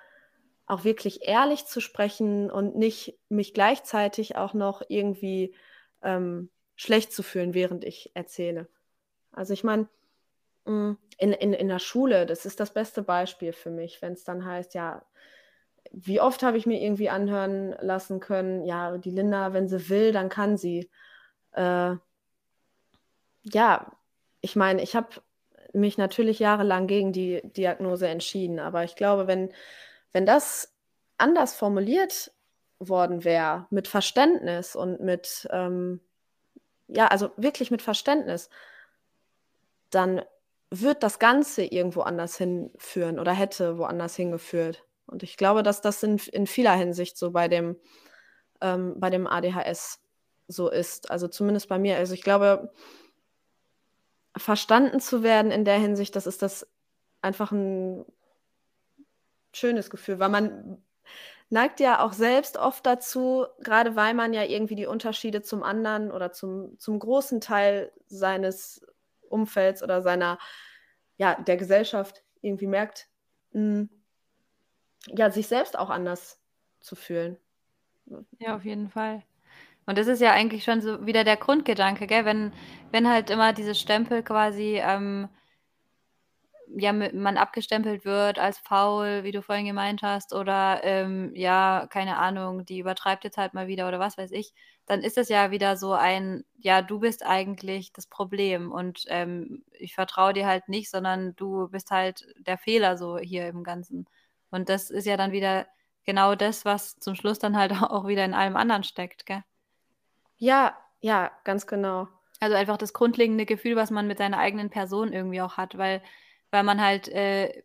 auch wirklich ehrlich zu sprechen und nicht mich gleichzeitig auch noch irgendwie, ähm, schlecht zu fühlen, während ich erzähle. Also, ich meine, hm, in in in der Schule, das ist das beste Beispiel für mich, wenn's dann heißt, ja wie oft habe ich mir irgendwie anhören lassen können: „Ja, die Linda, wenn sie will, dann kann sie.“ Äh ja, ich meine, ich habe mich natürlich jahrelang gegen die Diagnose entschieden, aber ich glaube, wenn wenn das anders formuliert worden wäre, mit Verständnis und mit, ähm ja, also wirklich mit Verständnis dann wird das Ganze irgendwo anders hinführen oder hätte woanders hingeführt. Und ich glaube, dass das in in vieler Hinsicht so bei dem ähm, bei dem ADHS so ist. Also, zumindest bei mir. Also, ich glaube verstanden zu werden in der Hinsicht, das ist das einfach 'n schönes Gefühl, weil man neigt ja auch selbst oft dazu, grade weil man ja irgendwie die Unterschiede zum anderen oder zum zum großen Teil seines Umfelds oder seiner ja, der Gesellschaft irgendwie merkt, hm ja, sich selbst auch anders zu fühlen. Ja, auf jeden Fall. Und das ist ja eigentlich schon so wieder der Grundgedanke, gell? Wenn wenn halt immer dieses Stempel quasi, ähm ja, man abgestempelt wird als faul, wie du vorhin gemeint hast, oder, ähm, ja, keine Ahnung, die übertreibt jetzt halt mal wieder oder was weiß ich, dann ist es ja wieder so ein: „Ja, du bist eigentlich das Problem und, ähm, ich vertraue dir halt nicht, sondern du bist halt der Fehler so hier im Ganzen.“ Und das ist ja dann wieder genau das, was zum Schluss dann halt auch wieder in allem anderen steckt, gell? Ja, ja, ganz genau. Also, einfach das grundlegende Gefühl, was man mit seiner eigenen Person irgendwie auch hat, weil weil man halt, äh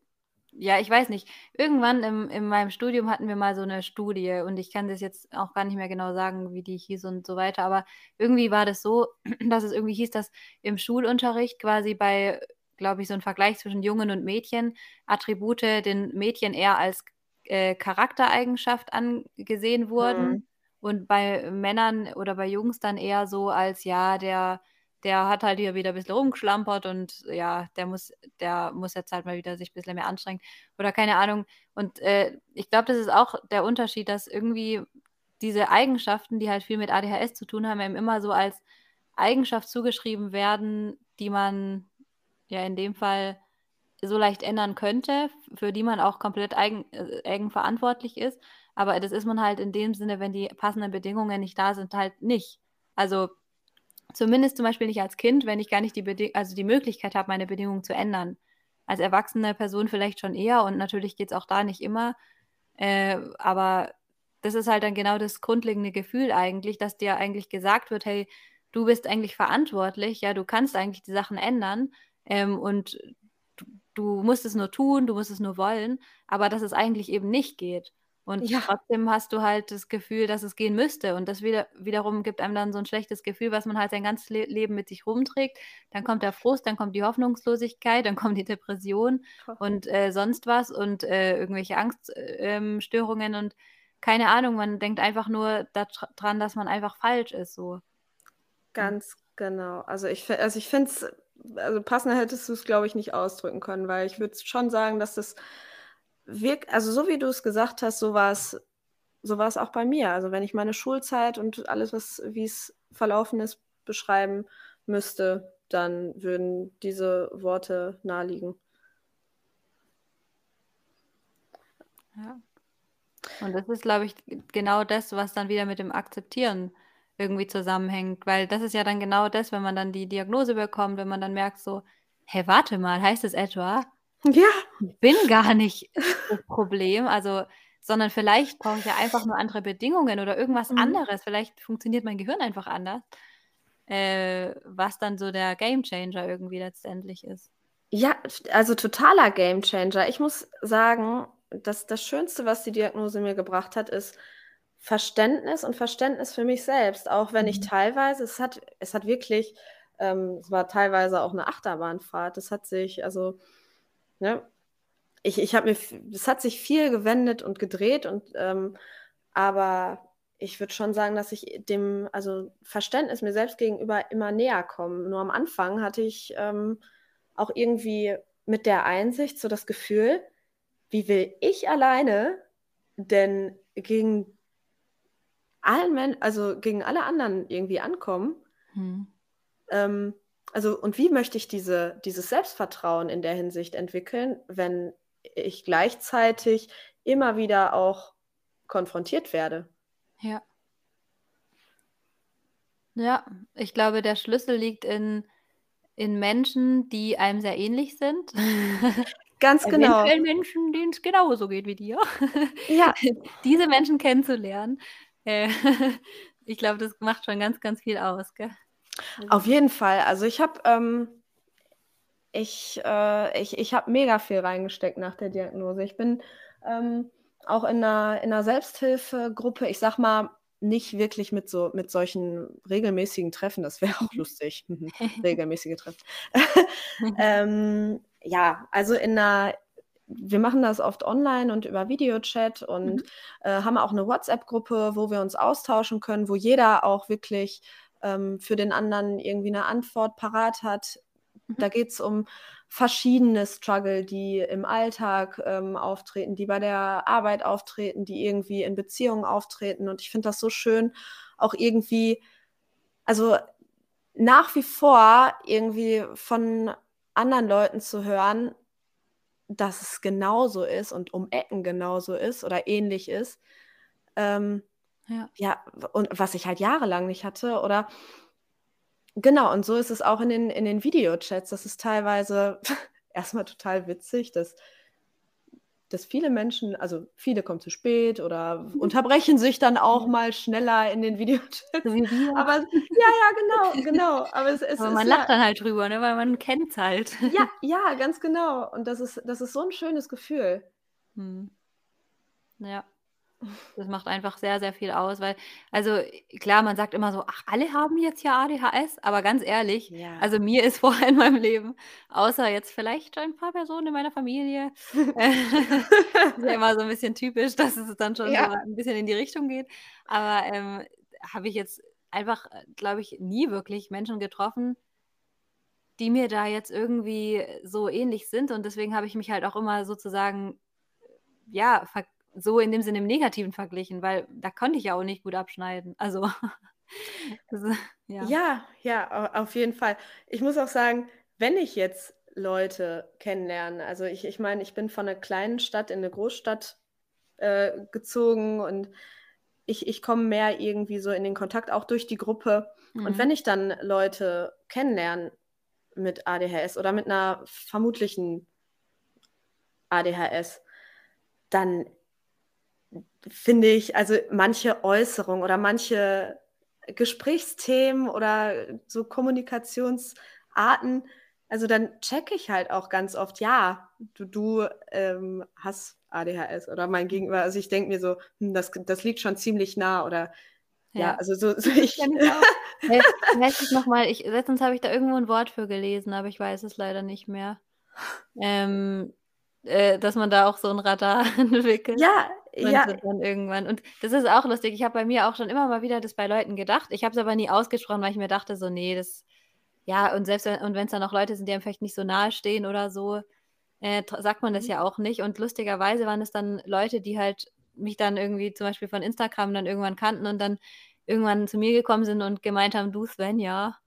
ja, ich weiß nicht, irgendwann im in meinem Studium hatten wir mal so 'ne Studie und ich kann das jetzt auch gar nicht mehr genau sagen, wie die hieß und so weiter, aber irgendwie war das so, dass es irgendwie hieß, dass im Schulunterricht quasi bei glaube ich, so 'n Vergleich zwischen Jungen und Mädchen, Attribute den Mädchen eher als, äh, Charaktereigenschaft angesehen Mhm. wurden und bei Männern oder bei Jungs dann eher so als: „Ja, der der hat halt hier wieder bisschen rumgeschlampert und ja, der muss der muss jetzt halt mal wieder sich bisschen mehr anstrengen“, oder keine Ahnung. Und, äh, ich glaube, das ist auch der Unterschied, dass irgendwie diese Eigenschaften, die halt viel mit ADHS zu tun haben, einem immer so als Eigenschaft zugeschrieben werden, die man ja in dem Fall so leicht ändern könnte, für die man auch komplett eigen äh, eigenverantwortlich ist. Aber das ist man halt in dem Sinne, wenn die passenden Bedingungen nicht da sind, halt nicht. Also, zumindest zum Beispiel nicht als Kind, wenn ich gar nicht die Bedi also die Möglichkeit habe, meine Bedingungen zu ändern. Als erwachsene Person vielleicht schon eher und natürlich geht's auch da nicht immer. Äh, aber das ist halt dann genau das grundlegende Gefühl eigentlich, dass dir eigentlich gesagt wird: „Hey, du bist eigentlich verantwortlich, ja, du kannst eigentlich die Sachen ändern, ähm, und du du musst es nur tun, du musst es nur wollen“, aber dass es eigentlich eben nicht geht. Und Ja. trotzdem hast du halt das Gefühl, dass es gehen müsste und das wieder wiederum gibt einem dann so 'n schlechtes Gefühl, was man halt sein ganzes Le Leben mit sich rumträgt. Dann kommt der Frust, dann kommt die Hoffnungslosigkeit, dann kommt die Depression und, äh, sonst was und, äh, irgendwelche Angst äh, ähm, Störungen und keine Ahnung, man denkt einfach nur da dr dran, dass man einfach falsch ist so. Und Ganz genau. Also, ich also, ich finde es also, passender hättest du's, glaube ich, nicht ausdrücken können, weil ich würde schon sagen, dass das wirk also, so wie du's gesagt hast, so war's so war's auch bei mir. Also, wenn ich meine Schulzeit und alles, was wie's verlaufen ist, beschreiben müsste, dann würden diese Worte naheliegen. Ja. Und das ist, glaube ich, genau das, was dann wieder mit dem Akzeptieren irgendwie zusammenhängt, weil das ist ja dann genau das, wenn man dann die Diagnose bekommt, wenn man dann merkt so: „Hey, warte mal, heißt es etwa, Ja. ich bin gar nicht das Problem, also sondern vielleicht brauche ich ja einfach nur andere Bedingungen oder irgendwas Mhm. anderes. Vielleicht funktioniert mein Gehirn einfach anders.“ Äh, was dann so der Gamechanger irgendwie letztendlich ist. Ja, also totaler Gamechanger. Ich muss sagen, dass das Schönste, was die Diagnose mir gebracht hat, ist Verständnis und Verständnis für mich selbst, auch wenn ich Mhm. teilweise es hat es hat wirklich ähm, es war teilweise auch 'ne Achterbahnfahrt. Das hat sich also, ne ich ich habe mir es hat sich viel gewendet und gedreht und, ähm aber ich würde schon sagen, dass ich dem also Verständnis mir selbst gegenüber immer näher komme. Nur am Anfang hatte ich, ähm, auch irgendwie mit der Einsicht so das Gefühl: „Wie will ich alleine denn gegen allen Men also gegen alle anderen irgendwie ankommen?“ Mhm. Ähm, also und wie möchte ich diese dieses Selbstvertrauen in der Hinsicht entwickeln, wenn ich gleichzeitig immer wieder auch konfrontiert werde? Ja. Ja, ich glaube, der Schlüssel liegt in in Menschen, die einem sehr ähnlich sind. Ganz genau. Eventuell Menschen, denen's genauso geht wie dir. Ja. Diese Menschen kennenzulernen, äh, ich glaube, das macht schon ganz, ganz viel aus, gell? Also Auf jeden Fall. Also, ich habe, ähm ich äh, ich ich habe mega viel reingesteckt nach der Diagnose. Ich bin, ähm, auch in 'ner in 'ner Selbsthilfegruppe, ich sage mal, nicht wirklich mit so mit solchen regelmäßigen Treffen, das wäre auch Mhm. lustig, regelmäßige Treffen. Ähm, ja, also in 'ner wir machen das oft online und über Videochat und, Mhm. äh, haben auch 'ne WhatsApp-Gruppe, wo wir uns austauschen können, wo jeder auch wirklich, ähm, für den anderen irgendwie 'ne Antwort parat hat. Mhm. Da geht's um verschiedene Struggle, die im Alltag, ähm, auftreten, die bei der Arbeit auftreten, die irgendwie in Beziehungen auftreten. Und ich finde das so schön, auch irgendwie also nach wie vor irgendwie von anderen Leuten zu hören, dass es genauso ist und um Ecken genauso ist oder ähnlich ist. Ähm, Ja. ja, und was ich halt jahrelang nicht hatte oder genau, und so ist es auch in den in den Videochats. Das ist teilweise erst mal total witzig, dass dass viele Menschen also viele kommen zu spät oder Mhm. unterbrechen sich dann auch Ja. mal schneller in den So Videochats. wie wir. Aber ja, ja, genau, genau. Aber es es Aber ist man ja lacht dann halt drüber, ne, weil man kennt's halt. Ja, ja, ganz genau. Und das ist das ist so 'n schönes Gefühl. Mhm. Ja. Das macht einfach sehr, sehr viel aus, weil also klar, man sagt immer so: „Ach, alle haben jetzt ja ADHS“, aber ganz ehrlich, Ja. also mir ist vorher in meinem Leben, außer jetzt vielleicht ein paar Personen in meiner Familie, äh, ist ja immer so 'n bisschen typisch, dass es dann schon so Ja. 'n bisschen in die Richtung geht. Aber, ähm, habe ich jetzt einfach, glaube ich, nie wirklich Menschen getroffen die mir da jetzt irgendwie so ähnlich sind. Und deswegen habe ich mich halt auch immer sozusagen, ja, ver so in dem Sinne im Negativen verglichen, weil da konnte ich ja auch nicht gut abschneiden. Also, das ja. Ja, ja, auf jeden Fall. Ich muss auch sagen, wenn ich jetzt Leute kennenlerne also ich ich meine, ich bin von 'ner kleinen Stadt in 'ne Großstadt, äh, gezogen und ich ich komme mehr irgendwie so in den Kontakt auch durch die Gruppe. Und Mhm. wenn ich dann Leute kennenlerne mit ADHS oder mit 'ner vermutlichen ADHS, dann finde ich also manche Äußerungen oder manche Gesprächsthemen oder so Kommunikationsarten also dann checke ich halt auch ganz oft: „Ja, du du, ähm, hast ADHS.“ Oder mein. Gegenüber also ich denke mir so: „Hm, das das liegt schon ziemlich nah“ oder ja, Ja. also so so ich noch mal? Ich letztens habe ich da irgendwo 'n Wort für gelesen, aber ich weiß es leider nicht mehr. Ähm, äh, dass man da auch so 'n Radar entwickelt Ja, ja. dann irgendwann und das ist auch lustig. Ich habe bei mir auch schon immer mal wieder das bei Leuten gedacht. Ich habe es aber nie ausgesprochen, weil ich mir dachte so: „Ne, das“ ja, und selbst wenn und wenn's dann auch Leute sind, die einem vielleicht nicht so nahestehen oder so, äh, sagt man das Mhm. ja auch nicht. Und lustigerweise waren es dann Leute, die halt mich dann irgendwie zum Beispiel von Instagram dann irgendwann kannten und dann irgendwann zu mir gekommen sind und gemeint haben: „Du Svenja,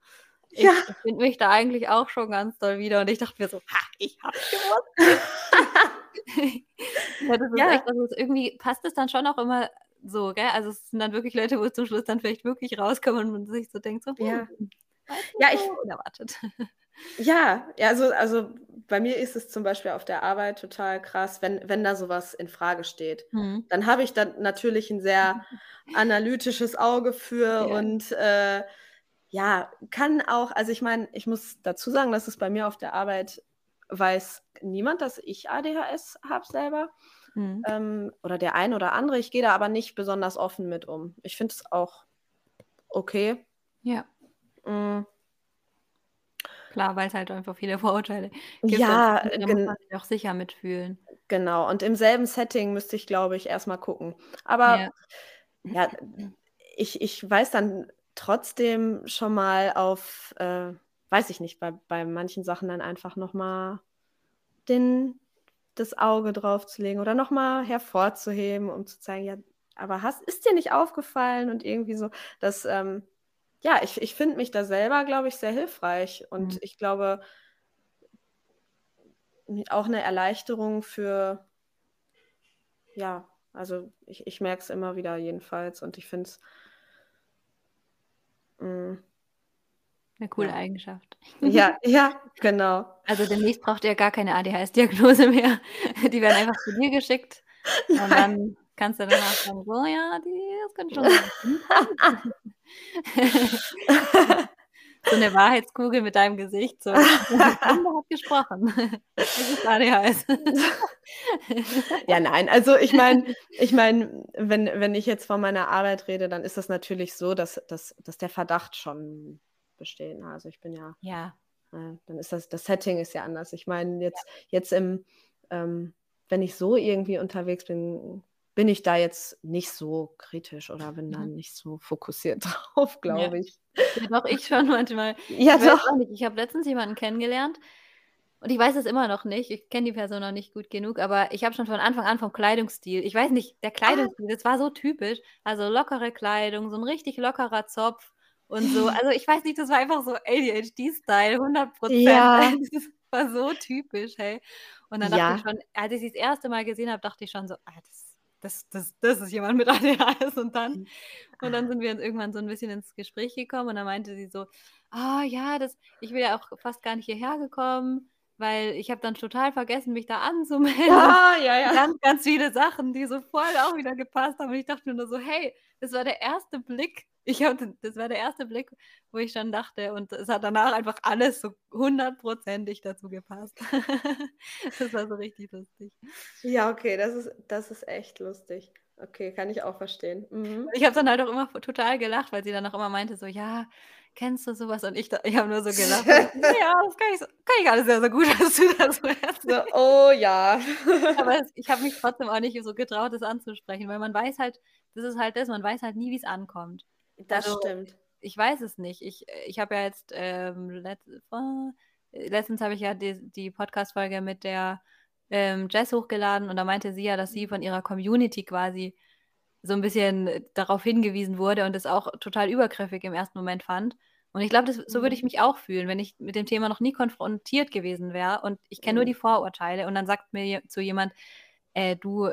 Ja. ich finde mich da eigentlich auch schon ganz doll wieder.“ Und ich dachte mir so: „Ha, ich habe es gewusst.“ Ja, das ist echt Ja. also irgendwie passt es dann schon auch immer so, gell? Also es sind dann wirklich Leute, wo zum Schluss dann vielleicht wirklich rauskommen und man sich so denkt, so, hm, Ja. du, Ja, ich unerwartet. Ja, ja, also also bei mir ist es zum Beispiel auf der Arbeit total krass, wenn wenn da so was in Frage steht. Mhm. Dann habe ich dann natürlich 'n sehr analytisches Auge für Ja. und, äh, ja, kann auch also ich meine, ich muss dazu sagen, dass es bei mir auf der Arbeit weiß niemand, dass ich ADHS habe selber, Mhm. ähm, oder der ein oder andere. Ich gehe da aber nicht besonders offen mit um. Ich finde es auch okay. Ja. Hm. Klar, weil's halt einfach viele Vorurteile gibt Ja, und da muss man sich auch sicher mitfühlen. Genau, und im selben Setting müsste ich, glaube ich, erst mal gucken. Aber Ja. ja, ich ich weise dann trotzdem schon mal auf, äh weiß ich nicht, bei bei manchen Sachen dann einfach noch mal den das Auge draufzulegen oder noch mal hervorzuheben, um zu zeigen: „Ja, aber hast ist dir nicht aufgefallen?“ Und irgendwie so, dass, ähm ja, ich ich finde mich da selber, glaube ich, sehr hilfreich und Mhm. ich glaube auch 'ne Erleichterung für ja, also ich ich merke es immer wieder jedenfalls und ich finde es hm 'Ne coole Ja. Eigenschaft. Ja, ja, genau. Also demnächst braucht ihr gar keine ADHS-Diagnose mehr. Die werden einfach zu dir geschickt und Nein. dann kannst du danach sagen: „So, ja, die das könnte schon sein.“ So 'ne Wahrheitskugel mit deinem Gesicht, so: „Die Kunde hat gesprochen. Es ist ADHS.“ Ja, nein, also ich meine ich meine, wenn wenn ich jetzt von meiner Arbeit rede, dann ist das natürlich so, dass dass dass der Verdacht schon besteht, ne? Also ich bin ja Ja. äh, dann ist das das Setting ist ja anders. Ich meine Ja. jetzt jetzt im ähm, wenn ich so irgendwie unterwegs bin, bin ich da jetzt nicht so kritisch oder bin da Mhm. nicht so fokussiert drauf, Ja. glaube ich. Ja doch, ich schon manchmal. Ja, Ich doch. ich habe letztens jemanden kennengelernt und ich weiß es immer noch nicht. Ich kenne die Person noch nicht gut genug, aber ich habe schon von Anfang an vom Kleidungsstil ich weiß nicht, der Ah. Kleidungsstil, das war so typisch. Also lockere Kleidung, so 'n richtig lockerer Zopf und so. Also ich weiß nicht, das war einfach so ADHD-Style, 100 %. Ja. Das war so typisch, hey. Und dann dachte ich Ja. schon als ich sie das erste Mal gesehen habe, dachte ich schon so: „Ah, das das das das ist jemand mit ADHS.“ Und dann Hm. und dann sind wir irgendwann so 'n bisschen ins Gespräch gekommen und dann meinte sie so: „Ah ja, das ich wäre ja auch fast gar nicht hierher gekommen, weil ich habe dann total vergessen, mich da anzumelden.“ Und Ah, ja, ja. ganz, ganz viele Sachen, die so voll auch wieder gepasst haben. Und ich dachte mir nur so: „Hey, das war der erste Blick.“ Ich hatte das war der erste Blick, wo ich schon dachte und es hat danach einfach alles so hundertprozentig dazu gepasst. Das war so richtig lustig. Ja, okay, das ist das ist echt lustig. Okay, kann ich auch verstehen. Mhm. Ich habe dann halt auch immer total gelacht, weil sie dann auch immer meinte so: „Ja, kennst du so was?“ Und ich da ich habe nur so gelacht. „Ja, das kann ich so kann ich alles sehr, sehr gut, was du da so So, erzählst.“ oh ja. Aber es ich habe mich trotzdem auch nicht so getraut, das anzusprechen, weil man weiß halt das ist halt das, man weiß halt nie, wie's ankommt. Das Also, stimmt. ich weiß es nicht. Ich ich habe ja jetzt, ähm, vor äh, letztens habe ich ja die die Podcast-Folge mit der, ähm, Jess hochgeladen und da meinte sie ja, dass sie von ihrer Community quasi so 'n bisschen darauf hingewiesen wurde und das auch total übergriffig im ersten Moment fand. Und ich glaube, so würde ich Mhm. mich auch fühlen, wenn ich mit dem Thema noch nie konfrontiert gewesen wäre und ich kenne nur Mhm. die Vorurteile und dann sagt mir so jemand: „Äh, du,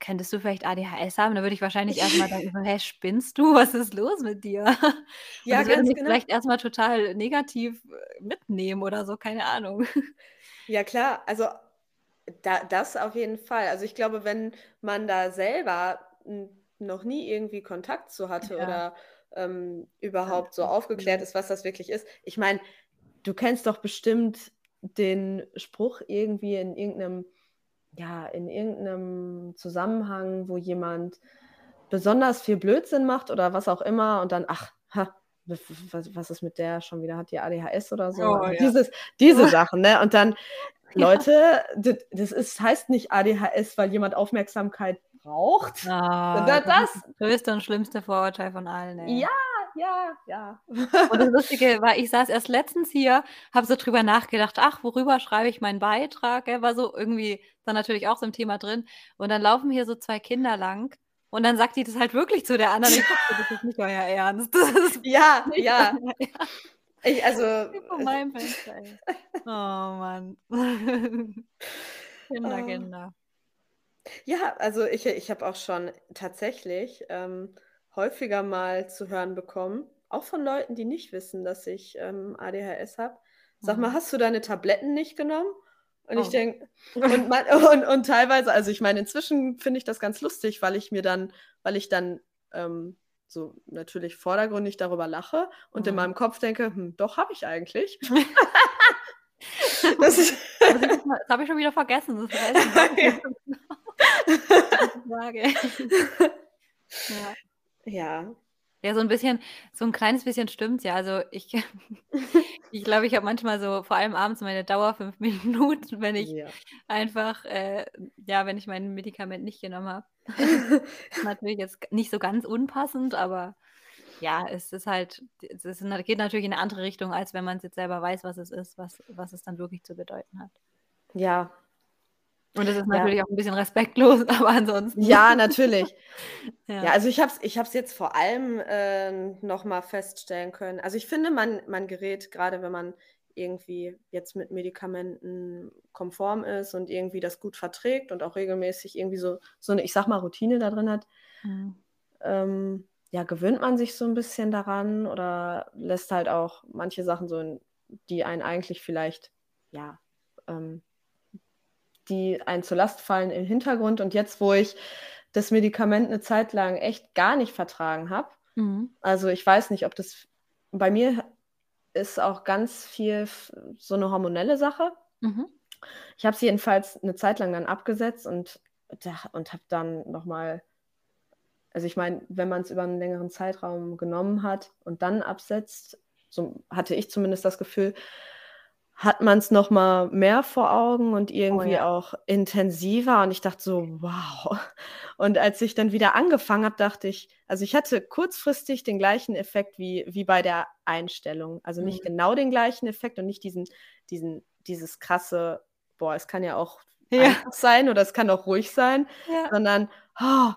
könntest du vielleicht ADHS haben?“ Dann würde ich wahrscheinlich erst mal denken „Hä, spinnst du? Was ist los mit dir?“ Und Ja, würde ganz genau. vielleicht erst mal total negativ, äh, mitnehmen oder so, keine Ahnung. Ja klar, also da das auf jeden Fall. Also ich glaube, wenn man da selber noch nie irgendwie Kontakt zu hatte Ja. oder, ähm, überhaupt so aufgeklärt ist, was das wirklich ist. Ich meine, du kennst doch bestimmt den Spruch irgendwie in irgend 'nem ja, in irgend 'nem Zusammenhang, wo jemand besonders viel Blödsinn macht oder was auch immer und dann: „Ach, ha, was was ist mit der schon wieder? Hat die ADHS oder so?“ Oh ja. dieses diese Sachen, ne? Und dann: Ja. „Leute, d das ist heißt nicht ADHS, weil jemand Aufmerksamkeit braucht, sondern das ist das.“ das größte und schlimmste Vorurteil von allen, ey. Ja, ja, ja. Und das Lustige war, ich saß erst letztens hier, habe so drüber nachgedacht: „Ach, worüber schreibe ich meinen Beitrag?“ Gell, war so irgendwie dann natürlich auch so im Thema drin. Und dann laufen hier so 2 Kinder lang und dann sagt die das halt wirklich zu der anderen. Ich dachte „Das ist nicht euer Ernst. Ja, ja. euer Ernst.“ Ich also, es meinem Fenster, ey. Oh Mann. Kinder. Kinder. Ja, also ich ich habe auch schon tatsächlich, ähm, häufiger mal zu hören bekommen, auch von Leuten, die nicht wissen, dass ich, ähm, ADHS habe: „Sag mal, Mhm. hast du deine Tabletten nicht genommen?“ Und ich Oh. denke und man und und teilweise also, ich meine, inzwischen finde ich das ganz lustig, weil ich mir dann weil ich dann, ähm, so natürlich vordergründig darüber lache und in Mhm. meinem Kopf denke: „Hm, doch, habe ich eigentlich.“ Das ist ich das habe ich schon wieder vergessen. Das ich. Gute Frage. Ja. Ja. Ja, so 'n bisschen so 'n kleines bisschen stimmt's ja. Also, ich ich glaube, ich habe manchmal so vor allem abends meine Dauer 5 Minuten, wenn ich Ja. einfach, äh ja, wenn ich mein Medikament nicht genommen habe. Natürlich jetzt nicht so ganz unpassend, aber ja, es ist halt es ist geht natürlich in 'ne andere Richtung, als wenn man's jetzt selber weiß, was es ist, was was es dann wirklich zu bedeuten hat. Ja. Und das ist Ja. natürlich auch 'n bisschen respektlos, aber ansonsten Ja, natürlich. Ja, Ja. also, ich habe es ich jetzt vor allem, ähm, noch mal feststellen können. Also, ich finde, man man gerät grade, wenn man irgendwie jetzt mit Medikamenten konform ist und irgendwie das gut verträgt und auch regelmäßig irgendwie so so 'ne, ich sage mal, Routine da drin hat Mhm. ähm, ja, gewöhnt man sich so 'n bisschen daran oder lässt halt auch manche Sachen so in die einen eigentlich vielleicht ja, ähm die einen zur Last fallen im Hintergrund. Und jetzt, wo ich das Medikament 'ne Zeit lang echt gar nicht vertragen habe Mhm. also, ich weiß nicht, ob das bei mir ist auch ganz viel so 'ne hormonelle Sache. Mhm. Ich habe es jedenfalls 'ne Zeit lang dann abgesetzt und und habe dann noch mal also, ich meine, wenn man's über 'n längeren Zeitraum genommen hat und dann absetzt, so hatte ich zumindest das Gefühl, hat man's noch mal mehr vor Augen und Oh irgendwie ja. auch intensiver. Und ich dachte so: „Wow.“ Und als ich dann wieder angefangen habe, dachte ich also, ich hatte kurzfristig den gleichen Effekt wie wie bei der Einstellung. Also, nicht Mhm. genau den gleichen Effekt und nicht diesen diesen dieses krasse: „Boah, es kann ja auch Ja. sein oder es kann auch ruhig sein“, Ja. sondern, oh,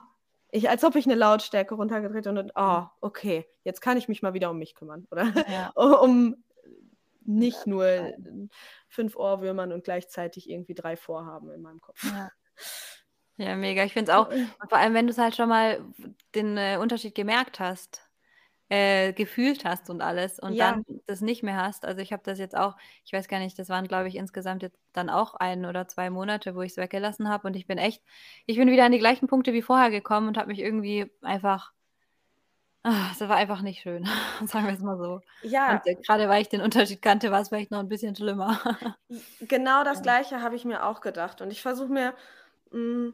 ich als ob ich 'ne Lautstärke runtergedreht und dann: Mhm. „Oh, okay, jetzt kann ich mich mal wieder um mich kümmern.“ Oder Ja. um nicht nur. 5 Ohrwürmern und gleichzeitig irgendwie 3 Vorhaben in meinem Kopf. Ja. Ja, mega. Ich finde es auch vor allem, wenn du's halt schon mal den, äh, Unterschied gemerkt hast, äh, gefühlt hast und alles und Ja. dann das nicht mehr hast. Also, ich habe das jetzt auch ich weiß gar nicht, das waren, glaube ich, insgesamt jetzt dann auch 1 oder 2 Monate, wo ich's weggelassen habe und ich bin echt ich bin wieder an die gleichen Punkte wie vorher gekommen und habe mich irgendwie einfach es war einfach nicht schön, sagen wir's mal so. Und, Ja. äh, grade weil ich den Unterschied kannte, war's vielleicht noch 'n bisschen schlimmer. Genau das. Gleiche habe ich mir auch gedacht. Und ich versuche mir hm,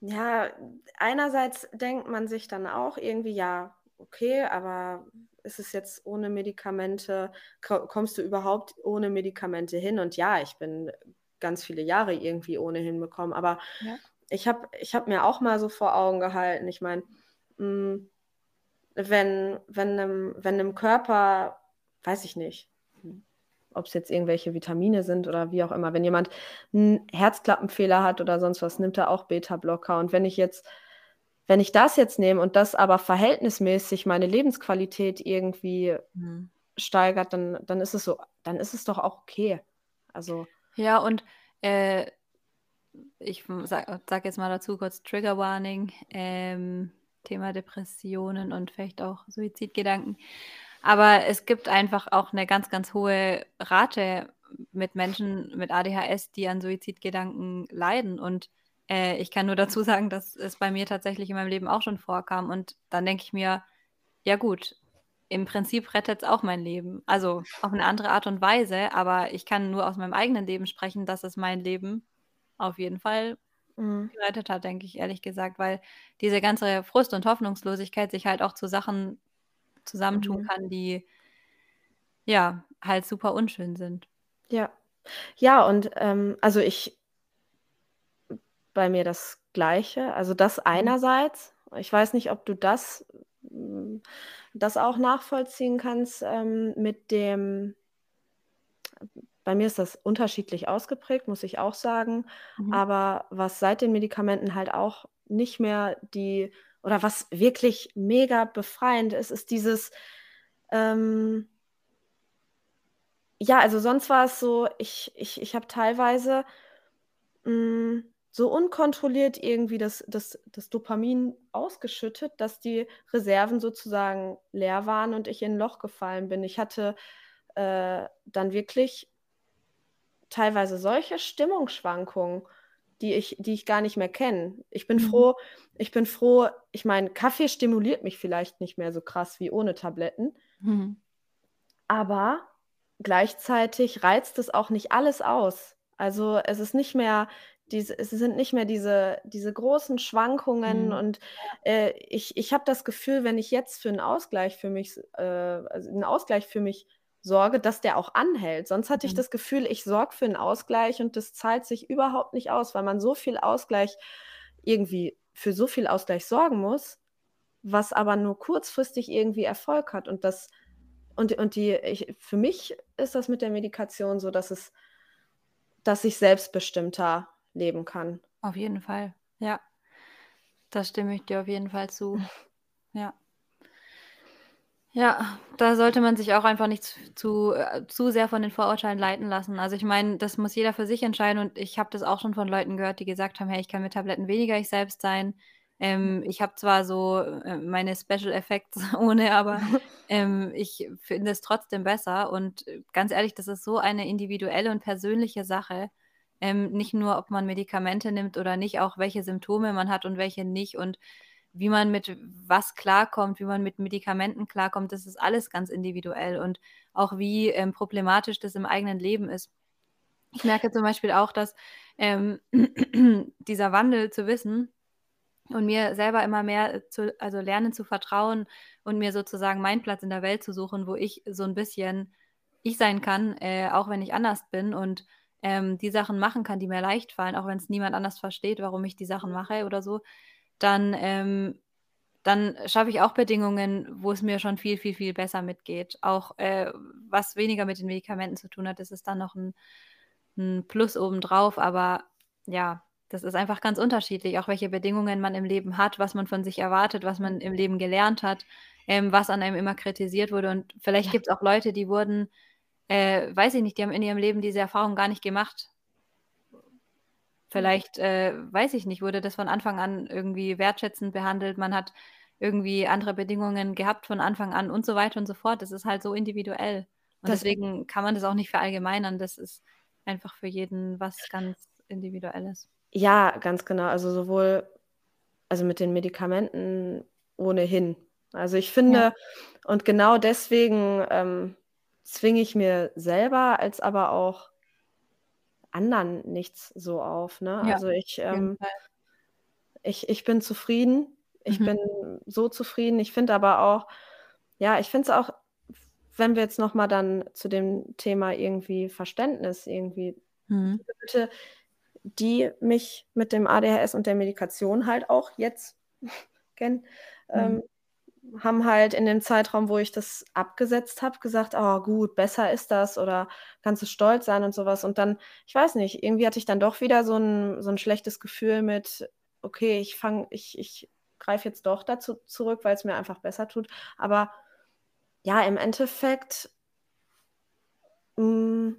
ja, einerseits denkt man sich dann auch irgendwie: „Ja, okay, aber ist es jetzt ohne Medikamente ko kommst du überhaupt ohne Medikamente hin?“ Und ja, ich bin ganz viele Jahre irgendwie ohne hinbekommen. Aber Ja. ich habe ich habe mir auch mal so vor Augen gehalten, ich meine, hm, wenn wenn 'nem wenn 'nem Körper weiß ich nicht, ob's jetzt irgendwelche Vitamine sind oder wie auch immer, wenn jemand 'n Herzklappenfehler hat oder sonst was, nimmt er auch Betablocker. Und wenn ich jetzt wenn ich das jetzt nehme und das aber verhältnismäßig meine Lebensqualität irgendwie Mhm. steigert, dann dann ist es so dann ist es doch auch okay. Also Ja, und, äh, ich m sa sage jetzt mal dazu kurz Trigger Warning, ähm, Thema Depressionen und vielleicht auch Suizidgedanken. Aber es gibt einfach auch 'ne ganz, ganz hohe Rate mit Menschen mit ADHS, die an Suizidgedanken leiden. Und, äh, ich kann nur dazu sagen, dass es bei mir tatsächlich in meinem Leben auch schon vorkam. Und dann denke ich mir: „Ja gut, im Prinzip rettet's auch mein Leben.“ Also, auf 'ne andere Art und Weise, aber ich kann nur aus meinem eigenen Leben sprechen, dass es mein Leben auf jeden Fall Mhm. gerettet hat, denke ich, ehrlich gesagt, weil diese ganze Frust und Hoffnungslosigkeit sich halt auch zu Sachen zusammentun Mhm. kann, die ja, halt super unschön sind. Ja. Ja, und, ähm, also, ich bei mir das Gleiche. Also, das Mhm. einerseits. Ich weiß nicht, ob du das hm, das auch nachvollziehen kannst, ähm, mit dem bei mir ist das unterschiedlich ausgeprägt, muss ich auch sagen. Mhm. Aber was seit den Medikamenten halt auch nicht mehr die oder was wirklich mega befreiend ist, ist dieses, ähm ja, also, sonst war es so, ich ich ich habe teilweise hm, so unkontrolliert irgendwie das das das Dopamin ausgeschüttet, dass die Reserven sozusagen leer waren und ich in 'n Loch gefallen bin. Ich hatte, äh, dann wirklich teilweise solche Stimmungsschwankungen, die ich die ich gar nicht mehr kenne. Ich bin Mhm. froh ich bin froh ich meine, Kaffee stimuliert mich vielleicht nicht mehr so krass wie ohne Tabletten. Mhm. Aber gleichzeitig reizt es auch nicht alles aus. Also, es ist nicht mehr diese es sind nicht mehr diese diese großen Schwankungen Mhm. und, äh, ich ich habe das Gefühl, wenn ich jetzt für 'n Ausgleich für mich äh, also 'n Ausgleich für mich sorge, dass der auch anhält. Sonst hatte ich Mhm. das Gefühl, ich sorge für 'n Ausgleich und das zahlt sich überhaupt nicht aus, weil man so viel Ausgleich irgendwie für so viel Ausgleich sorgen muss, was aber nur kurzfristig irgendwie Erfolg hat. Und das und und die ich für mich ist das mit der Medikation so, dass es dass ich selbstbestimmter leben kann. Auf jeden Fall, ja. Da stimme ich dir auf jeden Fall zu. Ja. Ja, da sollte man sich auch einfach nicht zu äh, zu sehr von den Vorurteilen leiten lassen. Also, ich meine, das muss jeder für sich entscheiden und ich habe das auch schon von Leuten gehört, die gesagt haben: „Hey, ich kann mit Tabletten weniger ich selbst sein. Ähm, ich habe zwar so, äh, meine Special Effects ohne, aber, ähm, ich finde es trotzdem besser.“ Und, äh, ganz ehrlich, das ist so eine individuelle und persönliche Sache. Ähm, nicht nur, ob man Medikamente nimmt oder nicht, auch welche Symptome man hat und welche nicht und wie man mit was klarkommt, wie man mit Medikamenten klarkommt, das ist alles ganz individuell und auch wie, ähm, problematisch das im eigenen Leben ist. Ich merke zum Beispiel auch, dass, ähm, dieser Wandel zu wissen und mir selber immer mehr zu also, lernen zu vertrauen und mir sozusagen meinen Platz in der Welt zu suchen, wo ich so 'n bisschen ich sein kann, äh, auch wenn ich anders bin und, ähm, die Sachen machen kann, die mir leicht fallen, auch wenn's niemand anders versteht, warum ich die Sachen mache oder so, dann ähm, dann schaffe ich auch Bedingungen, wo es mir schon viel, viel, viel besser mitgeht. Auch, äh, was weniger mit den Medikamenten zu tun hat, das ist dann noch 'n 'n Plus obendrauf, aber ja, das ist einfach ganz unterschiedlich, auch welche Bedingungen man im Leben hat, was man von sich erwartet, was man im Leben gelernt hat, ähm, was an einem immer kritisiert wurde. Und vielleicht Ja. gibt's auch Leute, die wurden äh, weiß ich nicht, die haben in ihrem Leben diese Erfahrung gar nicht gemacht. Mhm. Vielleicht, äh, weiß ich nicht, wurde das von Anfang an irgendwie wertschätzend behandelt. Man hat irgendwie andere Bedingungen gehabt von Anfang an und so weiter und so fort. Das ist halt so individuell. Und Das deswegen kann man das auch nicht verallgemeinern. Das ist einfach für jeden was ganz Individuelles. Ja, ganz genau. Also, sowohl also, mit den Medikamenten ohnehin. Also, ich Ja. finde und genau deswegen, ähm, zwinge ich mir selber als aber auch anderen nichts so auf, ne? Ja, Also, ich, ähm ich ich bin zufrieden. Ich Mhm. bin so zufrieden. Ich finde aber auch ja, ich finde es auch, wenn wir jetzt noch mal dann zu dem Thema irgendwie Verständnis irgendwie Mhm. Leute, die mich mit dem ADHS und der Medikation halt auch jetzt kennen, Mhm. ähm, haben halt in dem Zeitraum, wo ich das abgesetzt habe, gesagt: „Oh gut, besser ist das“ oder „kannst du stolz sein“ und so was. Und dann ich weiß nicht, irgendwie hatte ich dann doch wieder so 'n so 'n schlechtes Gefühl mit: „Okay, ich fange ich ich greife jetzt doch dazu zurück, weil's mir einfach besser tut.“ Aber ja, im Endeffekt hm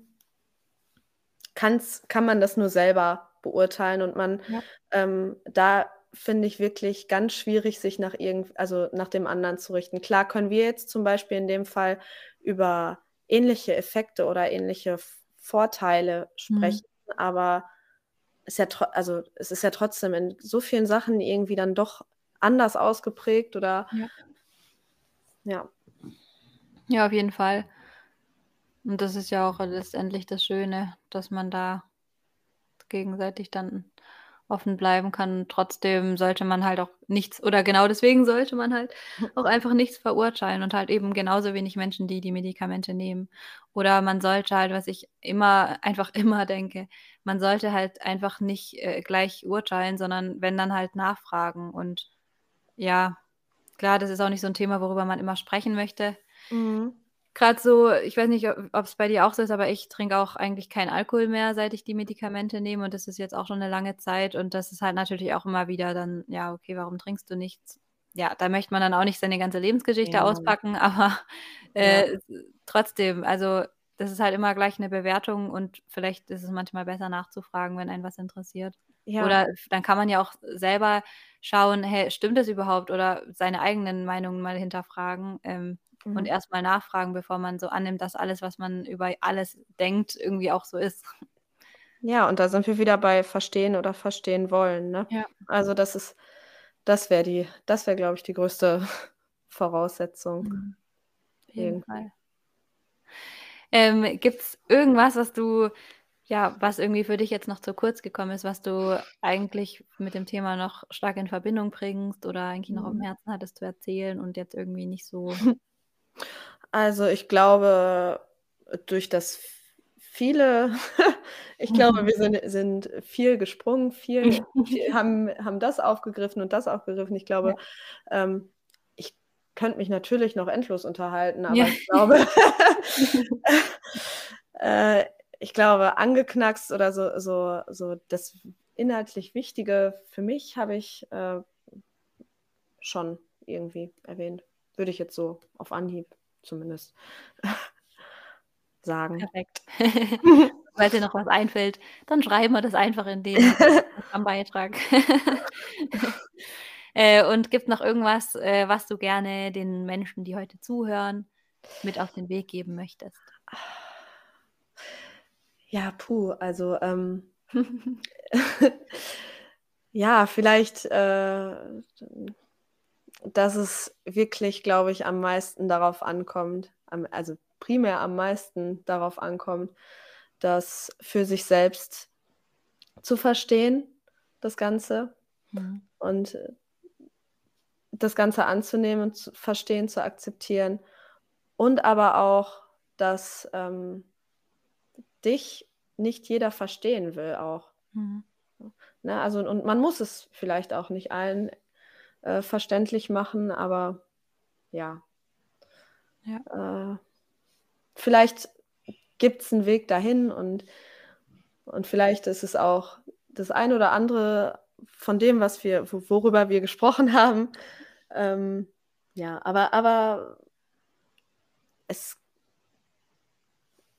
kann's kann man das nur selber beurteilen und man Ja. ähm, da finde ich wirklich ganz schwierig, sich nach irgend also, nach dem anderen zu richten. Klar können wir jetzt zum Beispiel in dem Fall über ähnliche Effekte oder ähnliche Vorteile Mhm. sprechen, aber ist ja also, es ist ja trotzdem in so vielen Sachen irgendwie dann doch anders ausgeprägt oder Ja. ja. Ja, auf jeden Fall. Und das ist ja auch letztendlich das Schöne, dass man da gegenseitig dann offen bleiben kann. Trotzdem sollte man halt auch nichts oder genau deswegen sollte man halt auch einfach nichts verurteilen und halt eben genauso wenig Menschen, die die Medikamente nehmen. Oder man sollte halt, was ich immer einfach immer denke, man sollte halt einfach nicht, äh, gleich urteilen, sondern wenn, dann halt nachfragen. Und ja, klar, das ist auch nicht so 'n Thema, worüber man immer sprechen möchte. Mhm. Grad so ich weiß nicht, o ob's bei dir auch so ist, aber ich trinke auch eigentlich keinen Alkohol mehr, seit ich die Medikamente nehme und das ist jetzt auch schon 'ne lange Zeit und das ist halt natürlich auch immer wieder dann: „Ja, okay, warum trinkst du nichts?“ Ja, da möchte man dann auch nicht seine ganze Lebensgeschichte Ja. auspacken, aber, Ja. äh, trotzdem, also, das ist halt immer gleich 'ne Bewertung und vielleicht ist es manchmal besser nachzufragen, wenn einen was interessiert. Ja. Oder dann kann man ja auch selber schauen: „Hey, stimmt das überhaupt?“ Oder seine eigenen Meinungen mal hinterfragen, ähm, Mhm. erst mal nachfragen, bevor man so annimmt, dass alles, was man über alles denkt, irgendwie auch so ist. Ja, und da sind wir wieder bei verstehen oder verstehen wollen, ne? Ja. Also, das ist das wäre die das wäre, glaube ich, die größte Voraussetzung Mhm. Auf jeden irgendwie. Fall. Ähm, gibt's irgendwas, was du ja, was irgendwie für dich jetzt noch zu kurz gekommen ist, was du eigentlich mit dem Thema noch stark in Verbindung bringst oder eigentlich noch Mhm. Herzen hattest zu erzählen und jetzt irgendwie nicht so Also, ich glaube, durch das viele ich glaube, wir sind sind viel gesprungen, viel viel haben haben das aufgegriffen und das aufgegriffen. Ich Ja. glaube, ähm, ich könnte mich natürlich noch endlos unterhalten, Ja. aber ich glaube äh, ich glaube, angeknackst oder so so so das inhaltlich Wichtige für mich habe ich, äh, schon irgendwie erwähnt. Würde ich jetzt so auf Anhieb zumindest sagen. Perfekt. Falls dir noch was einfällt, dann schreiben wir das einfach in den am Beitrag. Äh, und gibt noch irgendwas, äh, was du gerne den Menschen, die heute zuhören, mit auf den Weg geben möchtest? Ja, puh, also, ähm ja, vielleicht, äh, dass es wirklich, glaube ich, am meisten darauf ankommt also, primär am meisten darauf ankommt, das für sich selbst zu verstehen, das Ganze Mhm. und, äh das Ganze anzunehmen, zu verstehen, zu akzeptieren und aber auch, dass, ähm, dich nicht jeder verstehen will auch. Mhm. Ne, also und man muss es vielleicht auch nicht allen, äh, verständlich machen, aber ja. Ja. Äh, vielleicht gibt's 'n Weg dahin und und vielleicht ist es auch das ein oder andere von dem, was wir wo worüber wir gesprochen haben. Ähm, ja, aber aber es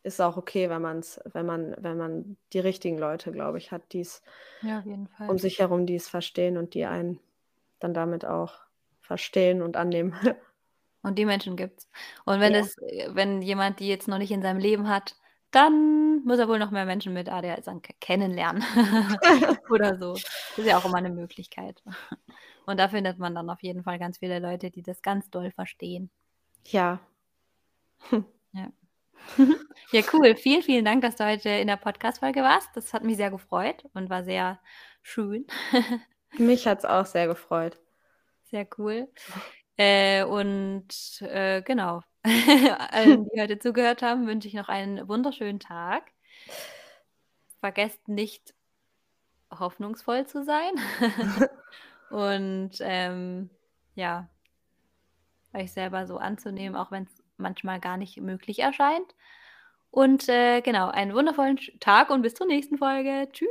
ist auch okay, wenn man's wenn man wenn man die richtigen Leute, glaube ich, hat, die's Ja, auf jeden um sich herum, die es verstehen und die einen dann damit auch verstehen und annehmen. Und die Menschen gibt's. Und wenn Ja. es wenn jemand die jetzt noch nicht in seinem Leben hat, dann muss er wohl noch mehr Menschen mit ADHS kennenlernen oder so. Ist ja auch immer 'ne Möglichkeit. Und da findet man dann auf jeden Fall ganz viele Leute, die das ganz doll verstehen. Ja. Ja. Ja, cool. Vielen, vielen Dank, dass du heute in der Podcast-Folge warst. Das hat mich sehr gefreut und war sehr schön. Mich hat's auch sehr gefreut. Sehr cool. Äh, und, äh, genau. Allen, die heute zugehört haben, wünsche ich noch einen wunderschönen Tag. Vergesst nicht, hoffnungsvoll zu sein und, ähm, ja euch selber so anzunehmen, auch wenn's manchmal gar nicht möglich erscheint. Und, äh, genau, einen wundervollen Tag und bis zur nächsten Folge. Tschü